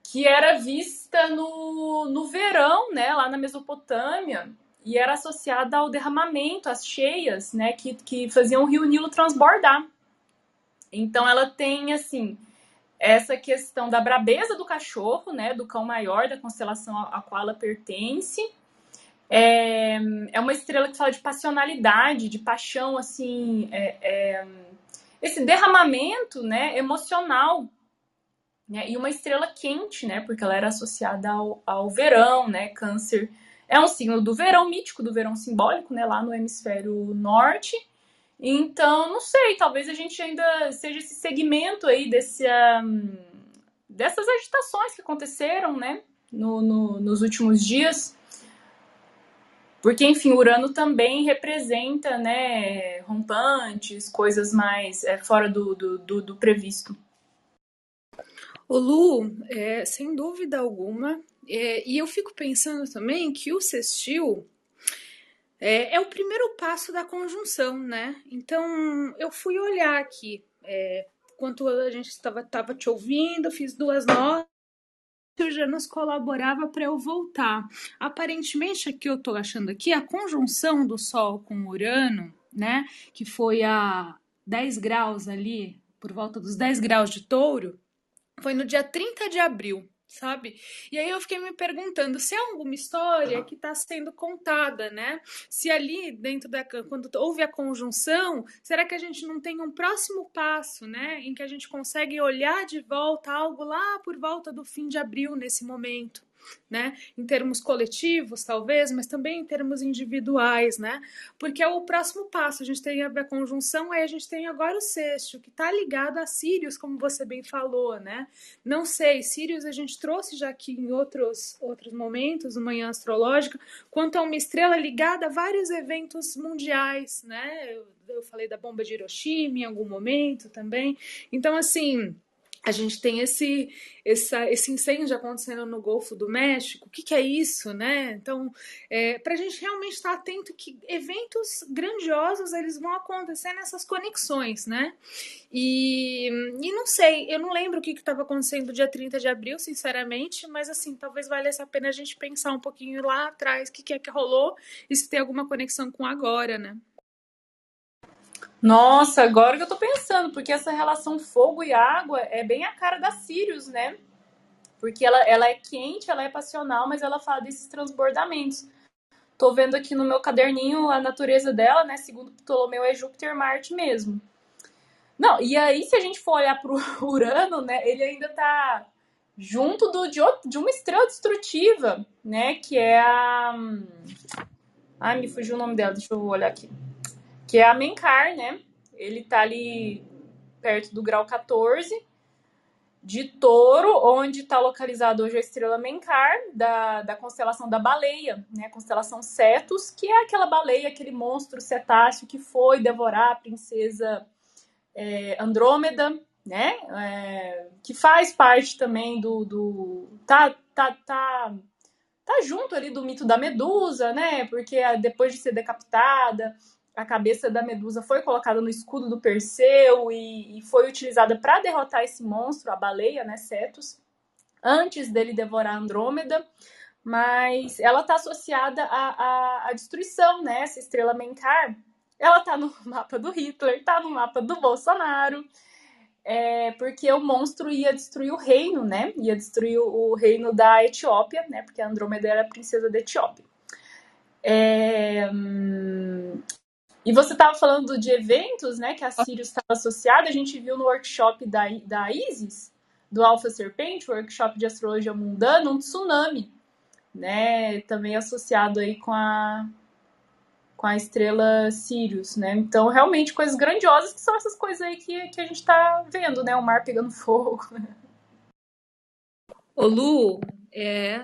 que era vista no, no verão, né? Lá na Mesopotâmia. E era associada ao derramamento, às cheias, né? Que, que faziam o rio Nilo transbordar. Então ela tem, assim, essa questão da brabeza do cachorro, né, do cão maior da constelação a qual ela pertence. É, é uma estrela que fala de passionalidade, de paixão, assim, é, é, esse derramamento, né, emocional. Né, e uma estrela quente, né, porque ela era associada ao, ao verão, né, câncer é um signo do verão mítico, do verão simbólico, né, lá no hemisfério norte. Então, não sei, talvez a gente ainda seja esse segmento aí desse, um, dessas agitações que aconteceram, né, no, no, nos últimos dias. Porque, enfim, Urano também representa, né, rompantes, coisas mais é, fora do, do, do, do, previsto. O Lu, é, sem dúvida alguma, é, e eu fico pensando também que o sextil é, é, o primeiro passo da conjunção, né? Então, eu fui olhar aqui, é, enquanto a gente estava tava te ouvindo, fiz duas notas, o já nos colaborava para eu voltar. Aparentemente, aqui eu estou achando aqui, a conjunção do Sol com Urano, né? Que foi a 10 graus ali, por volta dos 10 graus de touro, foi no dia 30 de abril sabe? E aí eu fiquei me perguntando se é alguma história que está sendo contada, né? Se ali dentro da quando houve a conjunção, será que a gente não tem um próximo passo, né, em que a gente consegue olhar de volta algo lá por volta do fim de abril nesse momento? Né? Em termos coletivos, talvez, mas também em termos individuais, né? Porque é o próximo passo. A gente tem a conjunção, aí a gente tem agora o sexto, que está ligado a Sirius, como você bem falou, né? Não sei, Sirius a gente trouxe já aqui em outros, outros momentos, no Manhã Astrológica, quanto a uma estrela ligada a vários eventos mundiais, né? Eu, eu falei da bomba de Hiroshima em algum momento também. Então, assim a gente tem esse, essa, esse incêndio acontecendo no Golfo do México. O que, que é isso, né? Então, é, para a gente realmente estar atento que eventos grandiosos eles vão acontecer nessas conexões, né? E, e não sei, eu não lembro o que estava acontecendo dia 30 de abril, sinceramente, mas assim, talvez valesse a pena a gente pensar um pouquinho lá atrás o que, que é que rolou e se tem alguma conexão com agora, né? Nossa, agora que eu tô pensando, porque essa relação fogo e água é bem a cara da Sirius, né? Porque ela, ela é quente, ela é passional, mas ela fala desses transbordamentos. Tô vendo aqui no meu caderninho a natureza dela, né? Segundo Ptolomeu, é Júpiter Marte mesmo. Não, e aí se a gente for olhar pro Urano, né? Ele ainda tá junto do, de, outro, de uma estrela destrutiva, né? Que é a. Ai, me fugiu o nome dela, deixa eu olhar aqui que é a Menkar, né? Ele tá ali perto do grau 14 de touro, onde está localizado hoje a estrela Menkar, da, da constelação da baleia, né? Constelação Cetus, que é aquela baleia, aquele monstro cetáceo que foi devorar a princesa é, Andrômeda, né? É, que faz parte também do. do tá, tá, tá, tá junto ali do mito da Medusa, né? Porque depois de ser decapitada, a cabeça da Medusa foi colocada no escudo do Perseu e, e foi utilizada para derrotar esse monstro, a baleia, né, Cetus, antes dele devorar Andrômeda. Mas ela está associada à, à, à, destruição, né? Essa estrela Menkar, ela está no mapa do Hitler, está no mapa do Bolsonaro. é, porque o monstro ia destruir o reino, né? Ia destruir o, o reino da Etiópia, né? Porque a Andrômeda era a princesa da Etiópia. É, hum, e você estava falando de eventos, né? Que a Sirius estava associada. A gente viu no workshop da, da Isis, do Alpha Serpente, workshop de astrologia mundana, um tsunami, né? Também associado aí com a com a estrela Sirius, né? Então, realmente, coisas grandiosas que são essas coisas aí que, que a gente tá vendo, né? O mar pegando fogo. Ô Lu, é,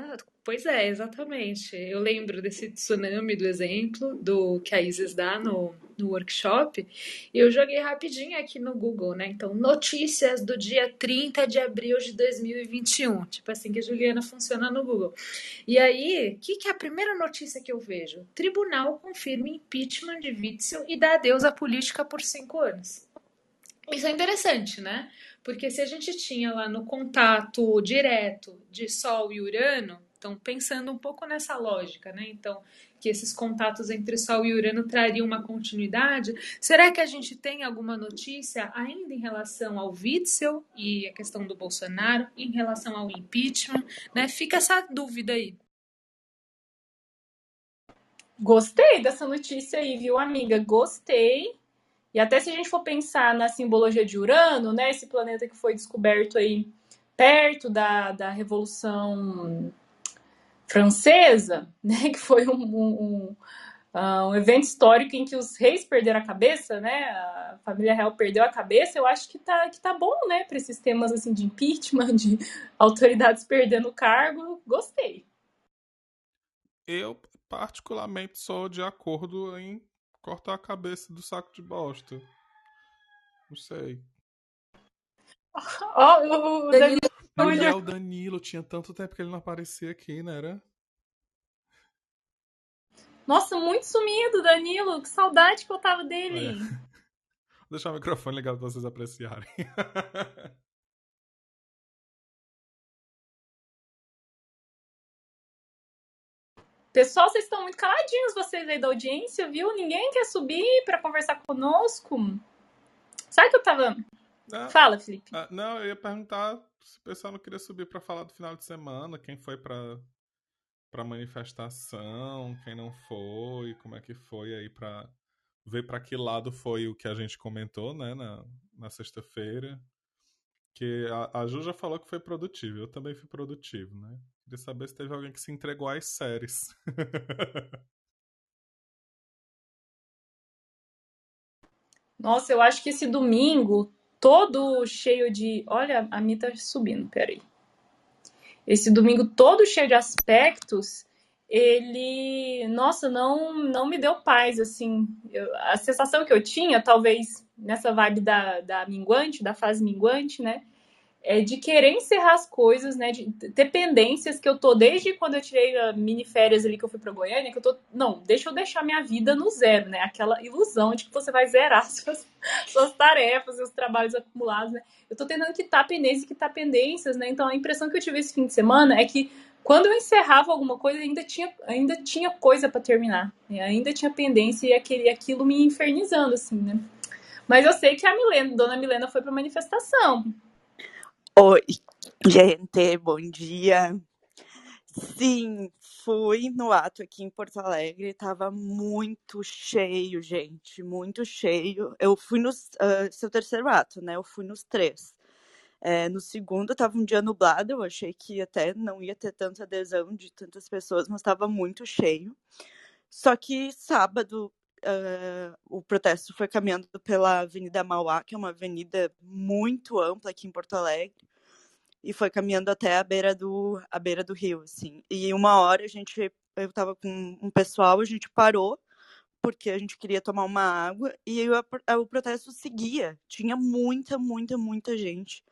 pois é, exatamente. Eu lembro desse tsunami do exemplo do que a Isis dá no, no workshop, e eu joguei rapidinho aqui no Google, né? Então, notícias do dia 30 de abril de 2021. Tipo assim que a Juliana funciona no Google. E aí, o que, que é a primeira notícia que eu vejo? Tribunal confirma impeachment de Witzel e dá adeus à política por cinco anos. Isso é interessante, né? Porque se a gente tinha lá no contato direto de Sol e Urano, então pensando um pouco nessa lógica, né? Então, que esses contatos entre Sol e Urano trariam uma continuidade. Será que a gente tem alguma notícia ainda em relação ao Witzel e a questão do Bolsonaro, em relação ao impeachment? Né? Fica essa dúvida aí. Gostei dessa notícia aí, viu, amiga? Gostei. E até se a gente for pensar na simbologia de Urano, né, esse planeta que foi descoberto aí perto da, da Revolução francesa, né, que foi um, um, um, evento histórico em que os reis perderam a cabeça, né, a família real perdeu a cabeça, eu acho que tá, que tá bom, né, para esses temas assim de impeachment, de autoridades perdendo o cargo, gostei. Eu particularmente sou de acordo em cortar a cabeça do saco de bosta. Não sei. Ó, oh, o Danilo Mulher, o Danilo, tinha tanto tempo que ele não aparecia aqui, né? Era? Nossa, muito sumido, Danilo. Que saudade que eu tava dele. É. Vou deixar o microfone ligado pra vocês apreciarem. Pessoal, vocês estão muito caladinhos, vocês aí da audiência, viu? Ninguém quer subir para conversar conosco. Sabe que eu tava. Ah, Fala, Felipe. Ah, não, eu ia perguntar se o pessoal não queria subir para falar do final de semana, quem foi para para manifestação, quem não foi, como é que foi aí para ver para que lado foi o que a gente comentou, né, na, na sexta-feira. Que a, a Ju já falou que foi produtivo, eu também fui produtivo, né? Queria saber se teve alguém que se entregou às séries. Nossa, eu acho que esse domingo todo cheio de. Olha, a minha tá subindo, peraí. Esse domingo todo cheio de aspectos, ele. Nossa, não, não me deu paz, assim. Eu, a sensação que eu tinha, talvez nessa vibe da, da minguante, da fase minguante, né? É, de querer encerrar as coisas, né? De ter pendências que eu tô desde quando eu tirei a mini férias ali que eu fui pra Goiânia, que eu tô. Não, deixa eu deixar minha vida no zero, né? Aquela ilusão de que você vai zerar suas, suas tarefas, seus trabalhos acumulados, né? Eu tô tentando quitar pendências e quitar pendências, né? Então a impressão que eu tive esse fim de semana é que quando eu encerrava alguma coisa, ainda tinha, ainda tinha coisa para terminar. Né? Ainda tinha pendência e aquele, aquilo me infernizando, assim, né? Mas eu sei que a Milena, Dona Milena foi pra manifestação. Oi, gente, bom dia. Sim, fui no ato aqui em Porto Alegre, tava muito cheio, gente, muito cheio. Eu fui no uh, seu terceiro ato, né? Eu fui nos três. É, no segundo tava um dia nublado, eu achei que até não ia ter tanta adesão de tantas pessoas, mas estava muito cheio. Só que sábado uh, o protesto foi caminhando pela Avenida Mauá, que é uma avenida muito ampla aqui em Porto Alegre, e foi caminhando até a beira do, a beira do rio, assim. E uma hora a gente, eu estava com um pessoal, a gente parou, porque a gente queria tomar uma água, e o, o protesto seguia. Tinha muita, muita, muita gente.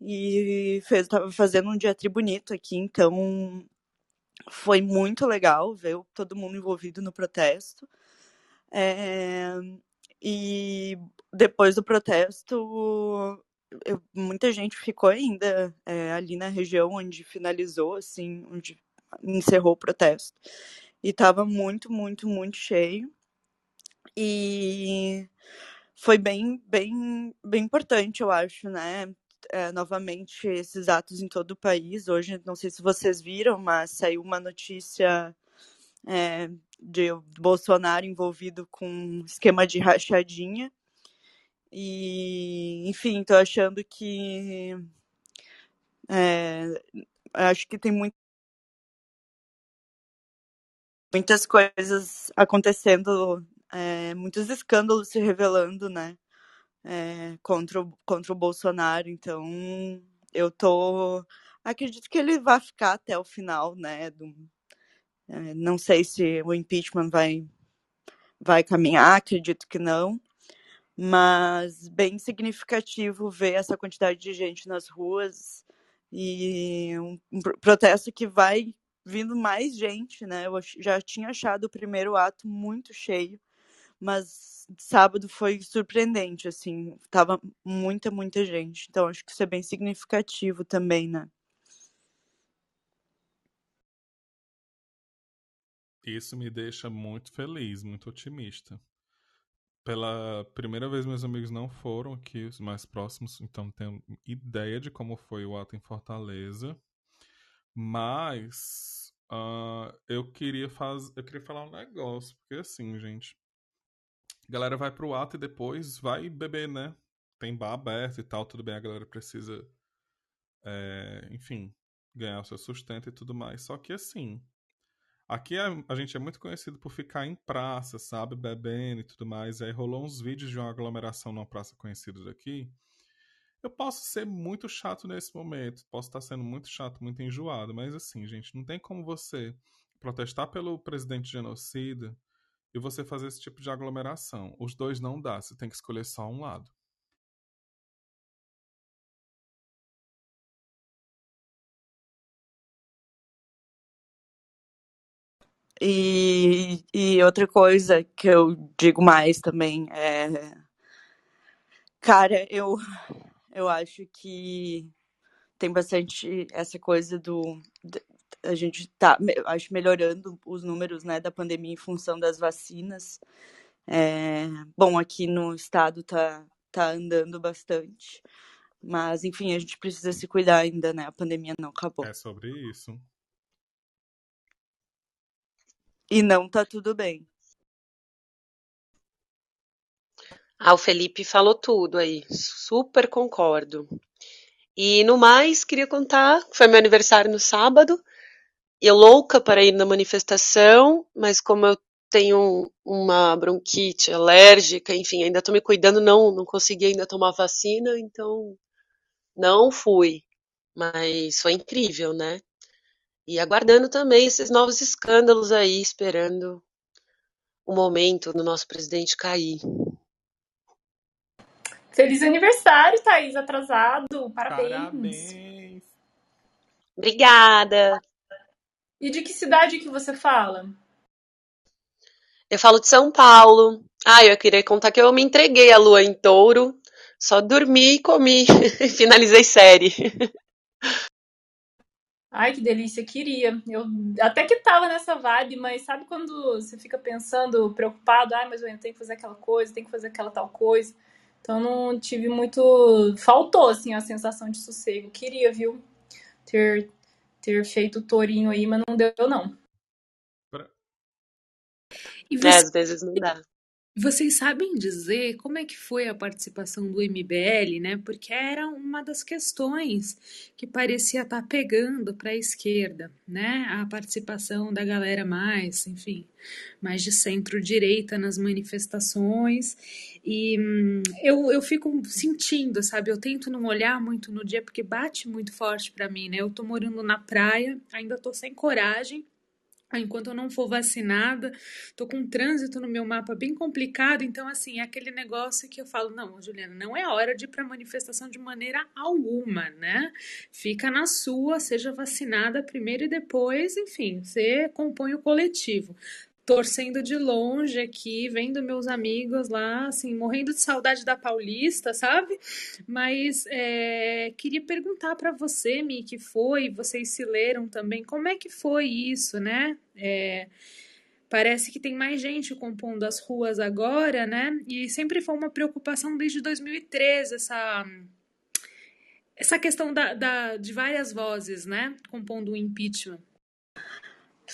E fez, tava fazendo um dia bonito aqui, então foi muito legal ver todo mundo envolvido no protesto. É, e depois do protesto, eu, muita gente ficou ainda é, ali na região onde finalizou, assim, onde encerrou o protesto. E estava muito, muito, muito cheio. E foi bem, bem, bem importante, eu acho, né? É, novamente, esses atos em todo o país. Hoje, não sei se vocês viram, mas saiu uma notícia é, de Bolsonaro envolvido com esquema de rachadinha. E, enfim, tô achando que. É, acho que tem muito, muitas coisas acontecendo, é, muitos escândalos se revelando, né? É, contra, o, contra o Bolsonaro. Então, eu tô. Acredito que ele vai ficar até o final, né? Do, não sei se o impeachment vai, vai caminhar, acredito que não, mas bem significativo ver essa quantidade de gente nas ruas e um, um protesto que vai vindo mais gente, né? Eu já tinha achado o primeiro ato muito cheio, mas sábado foi surpreendente, assim, tava muita, muita gente. Então acho que isso é bem significativo também, né? Isso me deixa muito feliz, muito otimista. Pela primeira vez, meus amigos não foram aqui, os mais próximos, então tenho ideia de como foi o ato em Fortaleza. Mas uh, eu queria fazer, eu queria falar um negócio, porque assim, gente, a galera vai pro ato e depois vai beber, né? Tem bar aberto e tal, tudo bem, a galera precisa, é, enfim, ganhar o seu sustento e tudo mais. Só que assim, Aqui a, a, gente é muito conhecido por ficar em praça, sabe? Bebendo e tudo mais. Aí rolou uns vídeos de uma aglomeração numa praça conhecida daqui. Eu posso ser muito chato nesse momento, posso estar sendo muito chato, muito enjoado, mas assim, gente, não tem como você protestar pelo presidente genocida e você fazer esse tipo de aglomeração. Os dois não dá, você tem que escolher só um lado. E, e outra coisa que eu digo mais também é. Cara, eu, eu acho que tem bastante essa coisa do. A gente tá, acho, melhorando os números né, da pandemia em função das vacinas. É, bom, aqui no estado tá, tá andando bastante. Mas, enfim, a gente precisa se cuidar ainda, né? A pandemia não acabou. É sobre isso. E não tá tudo bem. Ah, o Felipe falou tudo aí. Super concordo. E no mais, queria contar, foi meu aniversário no sábado. Eu louca para ir na manifestação, mas como eu tenho uma bronquite alérgica, enfim, ainda estou me cuidando, não, não consegui ainda tomar vacina, então não fui. Mas foi incrível, né? E aguardando também esses novos escândalos aí, esperando o momento do nosso presidente cair. Feliz aniversário, Thaís, atrasado. Parabéns. Parabéns. Obrigada. E de que cidade que você fala? Eu falo de São Paulo. Ah, eu queria contar que eu me entreguei à lua em touro. Só dormi e comi. Finalizei série. Ai, que delícia, queria. Eu até que tava nessa vibe, mas sabe quando você fica pensando, preocupado, ai, mas eu tenho que fazer aquela coisa, tenho que fazer aquela tal coisa. Então não tive muito. Faltou, assim, a sensação de sossego. Queria, viu? Ter, ter feito o tourinho aí, mas não deu, não. E você... É, às vezes não dá. Vocês sabem dizer como é que foi a participação do MBL, né? Porque era uma das questões que parecia estar tá pegando para a esquerda, né? A participação da galera mais, enfim, mais de centro-direita nas manifestações. E hum, eu, eu fico sentindo, sabe? Eu tento não olhar muito no dia porque bate muito forte para mim, né? Eu tô morando na praia, ainda tô sem coragem enquanto eu não for vacinada, tô com um trânsito no meu mapa bem complicado, então assim, é aquele negócio que eu falo, não, Juliana, não é hora de ir para manifestação de maneira alguma, né? Fica na sua, seja vacinada primeiro e depois, enfim, você compõe o coletivo torcendo de longe aqui, vendo meus amigos lá, assim, morrendo de saudade da Paulista, sabe? Mas é, queria perguntar para você, Mi, que foi, vocês se leram também, como é que foi isso, né? É, parece que tem mais gente compondo as ruas agora, né? E sempre foi uma preocupação desde 2013 essa essa questão da, da de várias vozes, né, compondo o impeachment.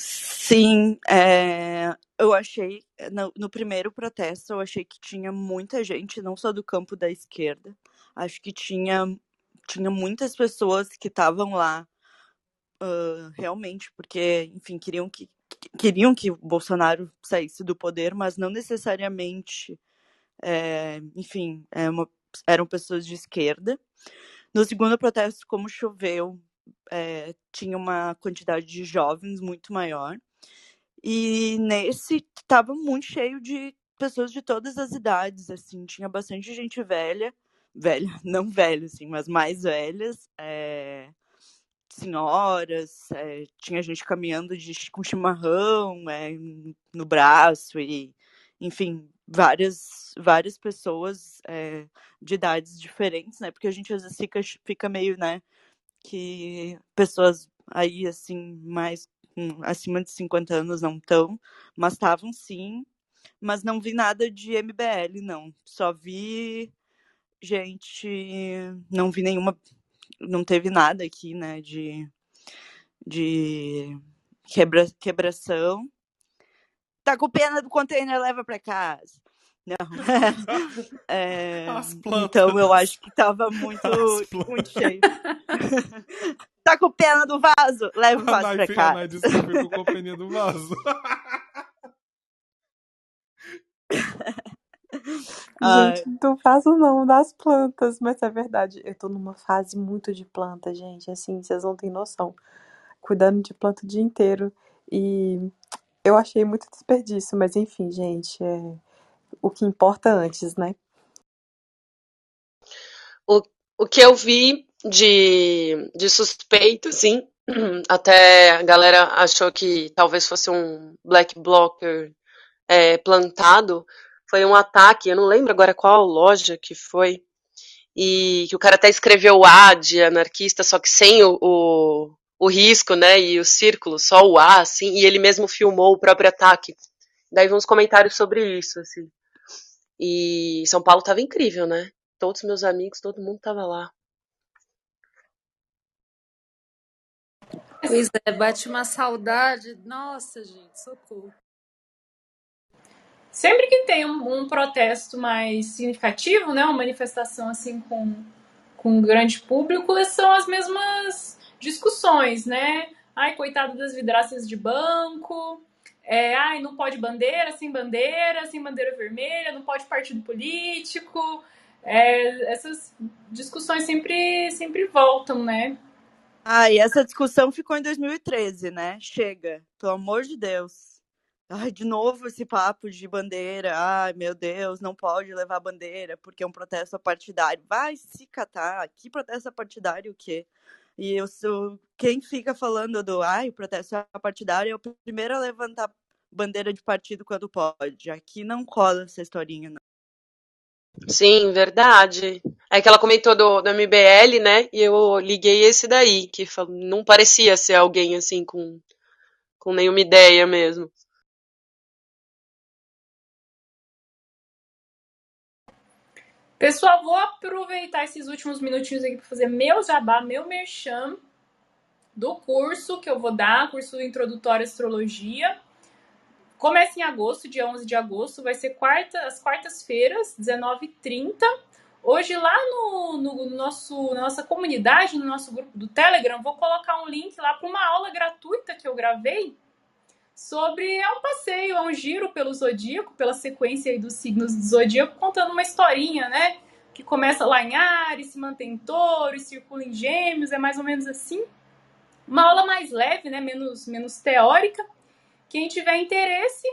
Sim, é, eu achei, no, no, primeiro protesto, eu achei que tinha muita gente, não só do campo da esquerda, acho que tinha, tinha muitas pessoas que estavam lá uh, realmente, porque, enfim, queriam que, queriam que o Bolsonaro saísse do poder, mas não necessariamente, é, enfim, é uma, eram pessoas de esquerda. No segundo protesto, como choveu, é, tinha uma quantidade de jovens muito maior. E nesse estava muito cheio de pessoas de todas as idades, assim, tinha bastante gente velha, velha, não velha, assim, mas mais velhas, é, senhoras, é, tinha gente caminhando de, com chimarrão é, no braço e, enfim, várias várias pessoas de idades diferentes, né? Porque a gente às vezes fica, fica meio, né? Que pessoas aí, assim, mais um, acima de 50 anos não estão, mas estavam sim. Mas não vi nada de MBL, não. Só vi gente. Não vi nenhuma. Não teve nada aqui, né? De. De quebra, quebração. Tá com pena do container, leva para casa. Não. É, então eu acho que tava muito, muito cheio. tá com pena do vaso? Leva o vaso pra cá. A Nai disse que ficou com pena do vaso. Gente, do vaso não, das plantas, mas é verdade. Eu tô numa fase muito de planta, gente. Assim, vocês não têm noção. Cuidando de planta o dia inteiro. E eu achei muito desperdício, mas enfim, gente, é o que importa antes, né? O, o que eu vi de, de suspeito, sim, até a galera achou que talvez fosse um black blocker é, plantado, foi um ataque, eu não lembro agora qual loja que foi, e que o cara até escreveu A de anarquista, só que sem o, o, o risco, né, e o círculo, só o A, assim, e ele mesmo filmou o próprio ataque. Daí uns comentários sobre isso, assim. E São Paulo tava incrível, né? Todos meus amigos, todo mundo tava lá. Pois é, bate uma saudade. Nossa, gente, socorro. Sempre que tem um, um, protesto mais significativo, né, uma manifestação assim com, com um grande público, são as mesmas discussões, né? Ai, coitado das vidraças de banco, é, ai, não pode bandeira, sem bandeira, sem bandeira vermelha, não pode partido político. É, essas discussões sempre, sempre voltam, né? Ah, e essa discussão ficou em 2013, né? Chega, pelo amor de Deus. Ai, de novo esse papo de bandeira. Ai, meu Deus, não pode levar bandeira porque é um protesto partidário. Vai se catar. Que protesto partidário o quê? E eu sou quem fica falando do ai, o protesto é partidário é o primeiro a levantar bandeira de partido quando pode. Aqui não cola essa historinha, não. Sim, verdade. É que ela comentou do, do MBL, né? E eu liguei esse daí, que não parecia ser alguém assim com, com nenhuma ideia mesmo. Pessoal, vou aproveitar esses últimos minutinhos aqui para fazer meu jabá, meu merchan do curso que eu vou dar, curso introdutório à astrologia. Começa em agosto, dia 11 de agosto, vai ser quarta, as quartas-feiras, 19h30. Hoje, lá no, no, nosso, na nossa comunidade, no nosso grupo do Telegram, vou colocar um link lá para uma aula gratuita que eu gravei sobre é um passeio, é um giro pelo zodíaco, pela sequência dos signos do zodíaco, contando uma historinha, né? Que começa lá em Ares, se mantém em touro, circula em gêmeos, é mais ou menos assim. Uma aula mais leve, né? Menos, menos teórica. Quem tiver interesse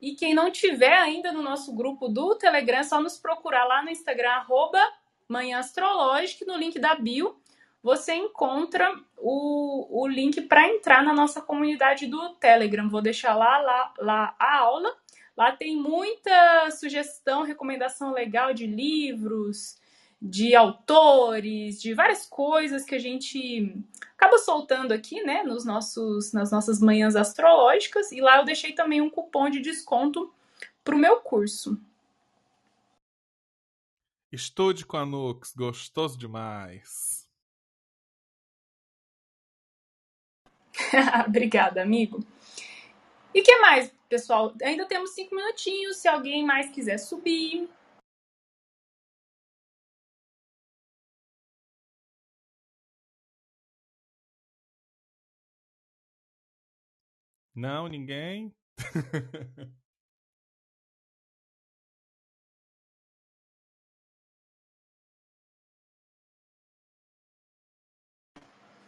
e quem não tiver ainda no nosso grupo do Telegram, é só nos procurar lá no Instagram, arroba Manhã Astrológica, no link da bio você encontra o, o link para entrar na nossa comunidade do Telegram. Vou deixar lá, lá, lá a aula. Lá tem muita sugestão, recomendação legal de livros, de autores, de várias coisas que a gente acaba soltando aqui, né, nos nossos, nas nossas manhãs astrológicas. E lá eu deixei também um cupom de desconto para o meu curso. Estude com a Nux, gostoso demais. Obrigada, amigo. E que mais, pessoal? Ainda temos cinco minutinhos. Se alguém mais quiser subir, Não, ninguém.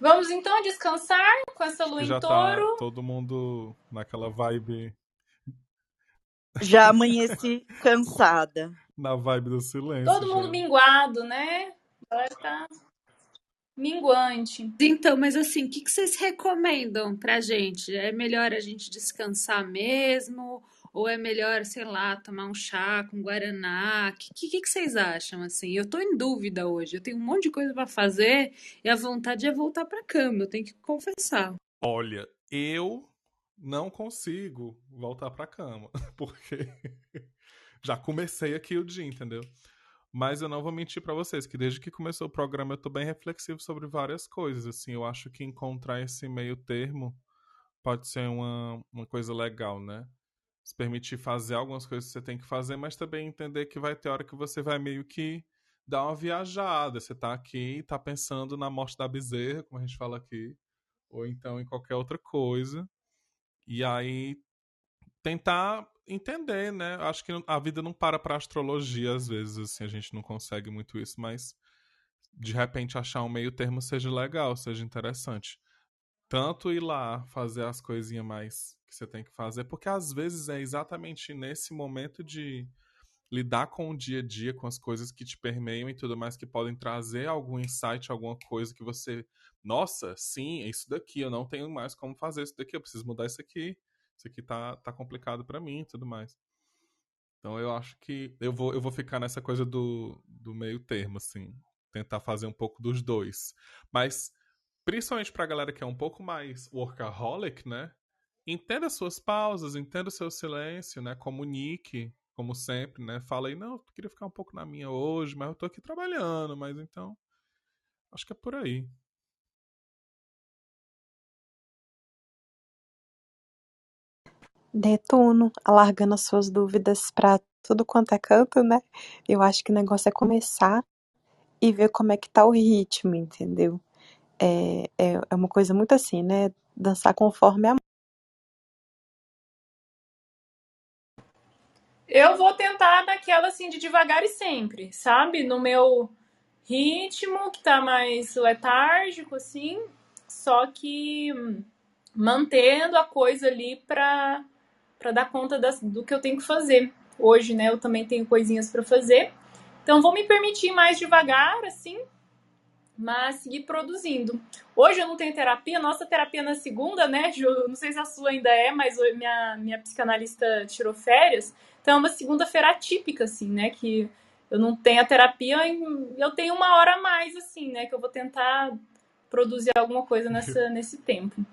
Vamos então descansar com essa lua Já em tá touro. todo mundo naquela vibe, Já amanheci cansada. na vibe do silêncio. Todo mundo já. minguado, né? Agora tá minguante. Então, mas assim, o que que vocês recomendam pra gente? É melhor a gente descansar mesmo? Ou é melhor, sei lá, tomar um chá com guaraná? O que, que, que vocês acham, assim? Eu tô em dúvida hoje. Eu tenho um monte de coisa pra fazer e a vontade é voltar pra cama, eu tenho que confessar. Olha, eu não consigo voltar pra cama, porque já comecei aqui o dia, entendeu? Mas eu não vou mentir pra vocês que desde que começou o programa eu tô bem reflexivo sobre várias coisas, assim, eu acho que encontrar esse meio termo pode ser uma, uma coisa legal, né? Se permitir fazer algumas coisas que você tem que fazer, mas também entender que vai ter hora que você vai meio que dar uma viajada. Você tá aqui tá pensando na morte da bezerra, como a gente fala aqui, ou então em qualquer outra coisa. E aí tentar entender, né? Acho que a vida não para pra astrologia às vezes, assim, a gente não consegue muito isso, mas de repente achar um meio termo seja legal, seja interessante. Tanto ir lá fazer as coisinhas mais que você tem que fazer, porque às vezes é exatamente nesse momento de lidar com o dia a dia, com as coisas que te permeiam e tudo mais, que podem trazer algum insight, alguma coisa que você. Nossa, sim, é isso daqui, eu não tenho mais como fazer isso daqui, eu preciso mudar isso aqui. Isso aqui tá, tá complicado para mim e tudo mais. Então eu acho que eu vou, eu vou ficar nessa coisa do, do meio termo, assim. Tentar fazer um pouco dos dois. Mas, principalmente pra galera que é um pouco mais workaholic, né? Entenda suas pausas, entenda o seu silêncio, né? Comunique, como sempre, né? Fala aí, não, eu queria ficar um pouco na minha hoje, mas eu tô aqui trabalhando, mas então. Acho que é por aí. Netuno, alargando as suas dúvidas pra tudo quanto é canto, né? Eu acho que o negócio é começar e ver como é que tá o ritmo, entendeu? É, é, é uma coisa muito assim, né? Dançar conforme a Eu vou tentar naquela assim de devagar e sempre, sabe? No meu ritmo, que tá mais letárgico, assim, só que hum, mantendo a coisa ali pra, pra dar conta das, do que eu tenho que fazer. Hoje, né, eu também tenho coisinhas pra fazer. Então, vou me permitir mais devagar, assim, mas seguir produzindo. Hoje eu não tenho terapia, nossa terapia na segunda, né, Ju? Não sei se a sua ainda é, mas minha, minha psicanalista tirou férias. Então é uma segunda-feira atípica, assim, né? Que eu não tenho a terapia e eu tenho uma hora a mais, assim, né? Que eu vou tentar produzir alguma coisa nessa, nesse tempo.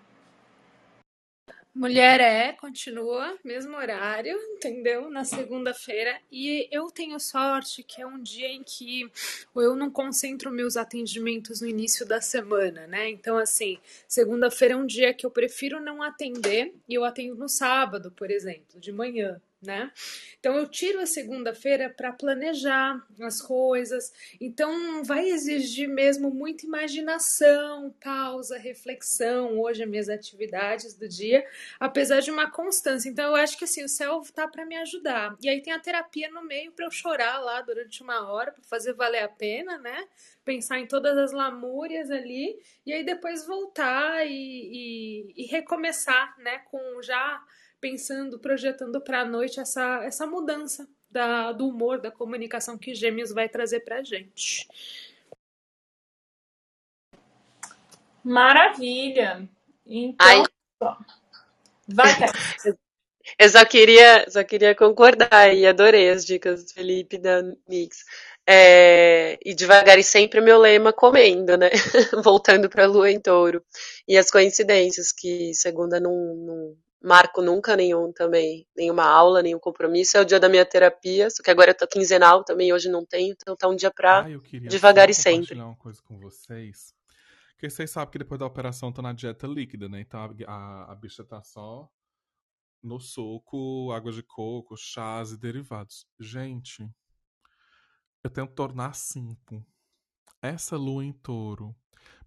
Mulher é, continua, mesmo horário, entendeu? Na segunda-feira. E eu tenho sorte que é um dia em que eu não concentro meus atendimentos no início da semana, né? Então, assim, segunda-feira é um dia que eu prefiro não atender e eu atendo no sábado, por exemplo, de manhã. Né? Então eu tiro a segunda-feira para planejar as coisas. Então vai exigir mesmo muita imaginação, pausa, reflexão. Hoje as minhas atividades do dia apesar de uma constância. Então eu acho que assim, o céu tá para me ajudar. E aí tem a terapia no meio para eu chorar lá durante uma hora para fazer valer a pena, né? Pensar em todas as lamúrias ali e aí depois voltar e, e, e recomeçar, né? Com já pensando, projetando para a noite essa essa mudança da, do humor, da comunicação que Gêmeos vai trazer pra gente. Maravilha! Então, Ai, ó, vai, eu só queria, só queria concordar e adorei as dicas do Felipe da Mix. É, e devagar e sempre meu lema comendo, né? Voltando para a lua em touro. E as coincidências, que segunda não, não, marco nunca nenhum também, nenhuma aula, nenhum compromisso. É o dia da minha terapia, só que agora eu tô quinzenal também, hoje não tenho, então tá um dia pra Ah, eu queria devagar e sempre. compartilhar uma coisa com vocês. Porque vocês sabem que depois da operação eu tô na dieta líquida, né? Então a, a, a bicha tá só no suco, água de coco, chás e derivados. Gente, eu tenho que tornar cinco. Essa lua em touro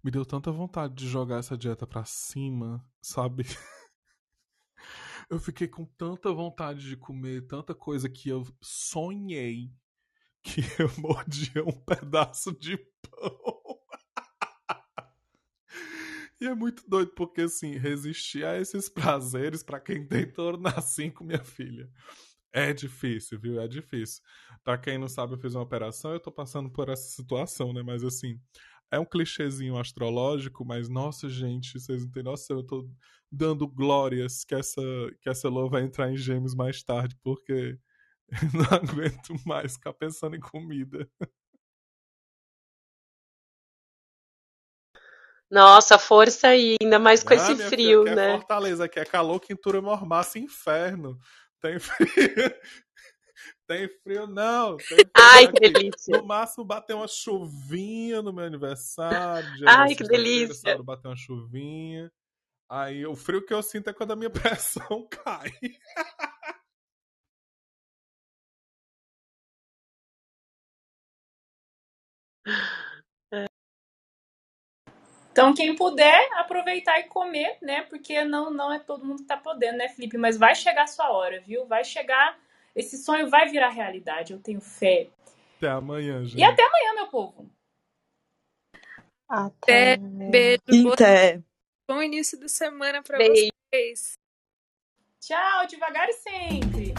me deu tanta vontade de jogar essa dieta pra cima, sabe? Eu fiquei com tanta vontade de comer tanta coisa que eu sonhei que eu mordia um pedaço de pão. E é muito doido, porque assim, resistir a esses prazeres pra quem tem tornar cinco, minha filha. É difícil, viu? É difícil. Pra quem não sabe, eu fiz uma operação, eu tô passando por essa situação, né? Mas assim, é um clichêzinho astrológico, mas nossa, gente, vocês não têm noção, eu tô dando glórias que essa, que essa lua vai entrar em gêmeos mais tarde, porque eu não aguento mais ficar pensando em comida. Nossa, força aí, ainda mais com Ah, esse filha, frio, aqui é né? Fortaleza, aqui é calor, quintura mormaça, inferno. Tem frio. Tem frio, não. Tem frio Ai, que aqui. delícia. No máximo bater uma chuvinha no meu aniversário. Ai, que delícia. bater uma chuvinha. Aí o frio que eu sinto é quando a minha pressão cai. Então, quem puder, aproveitar e comer, né? Porque não, não é todo mundo que tá podendo, né, Felipe? Mas vai chegar a sua hora, viu? Vai chegar. Esse sonho vai virar realidade, eu tenho fé. Até amanhã, gente. E até amanhã, meu povo. Até. Beijo, Até. Bom início de semana para vocês. Tchau, devagar e sempre.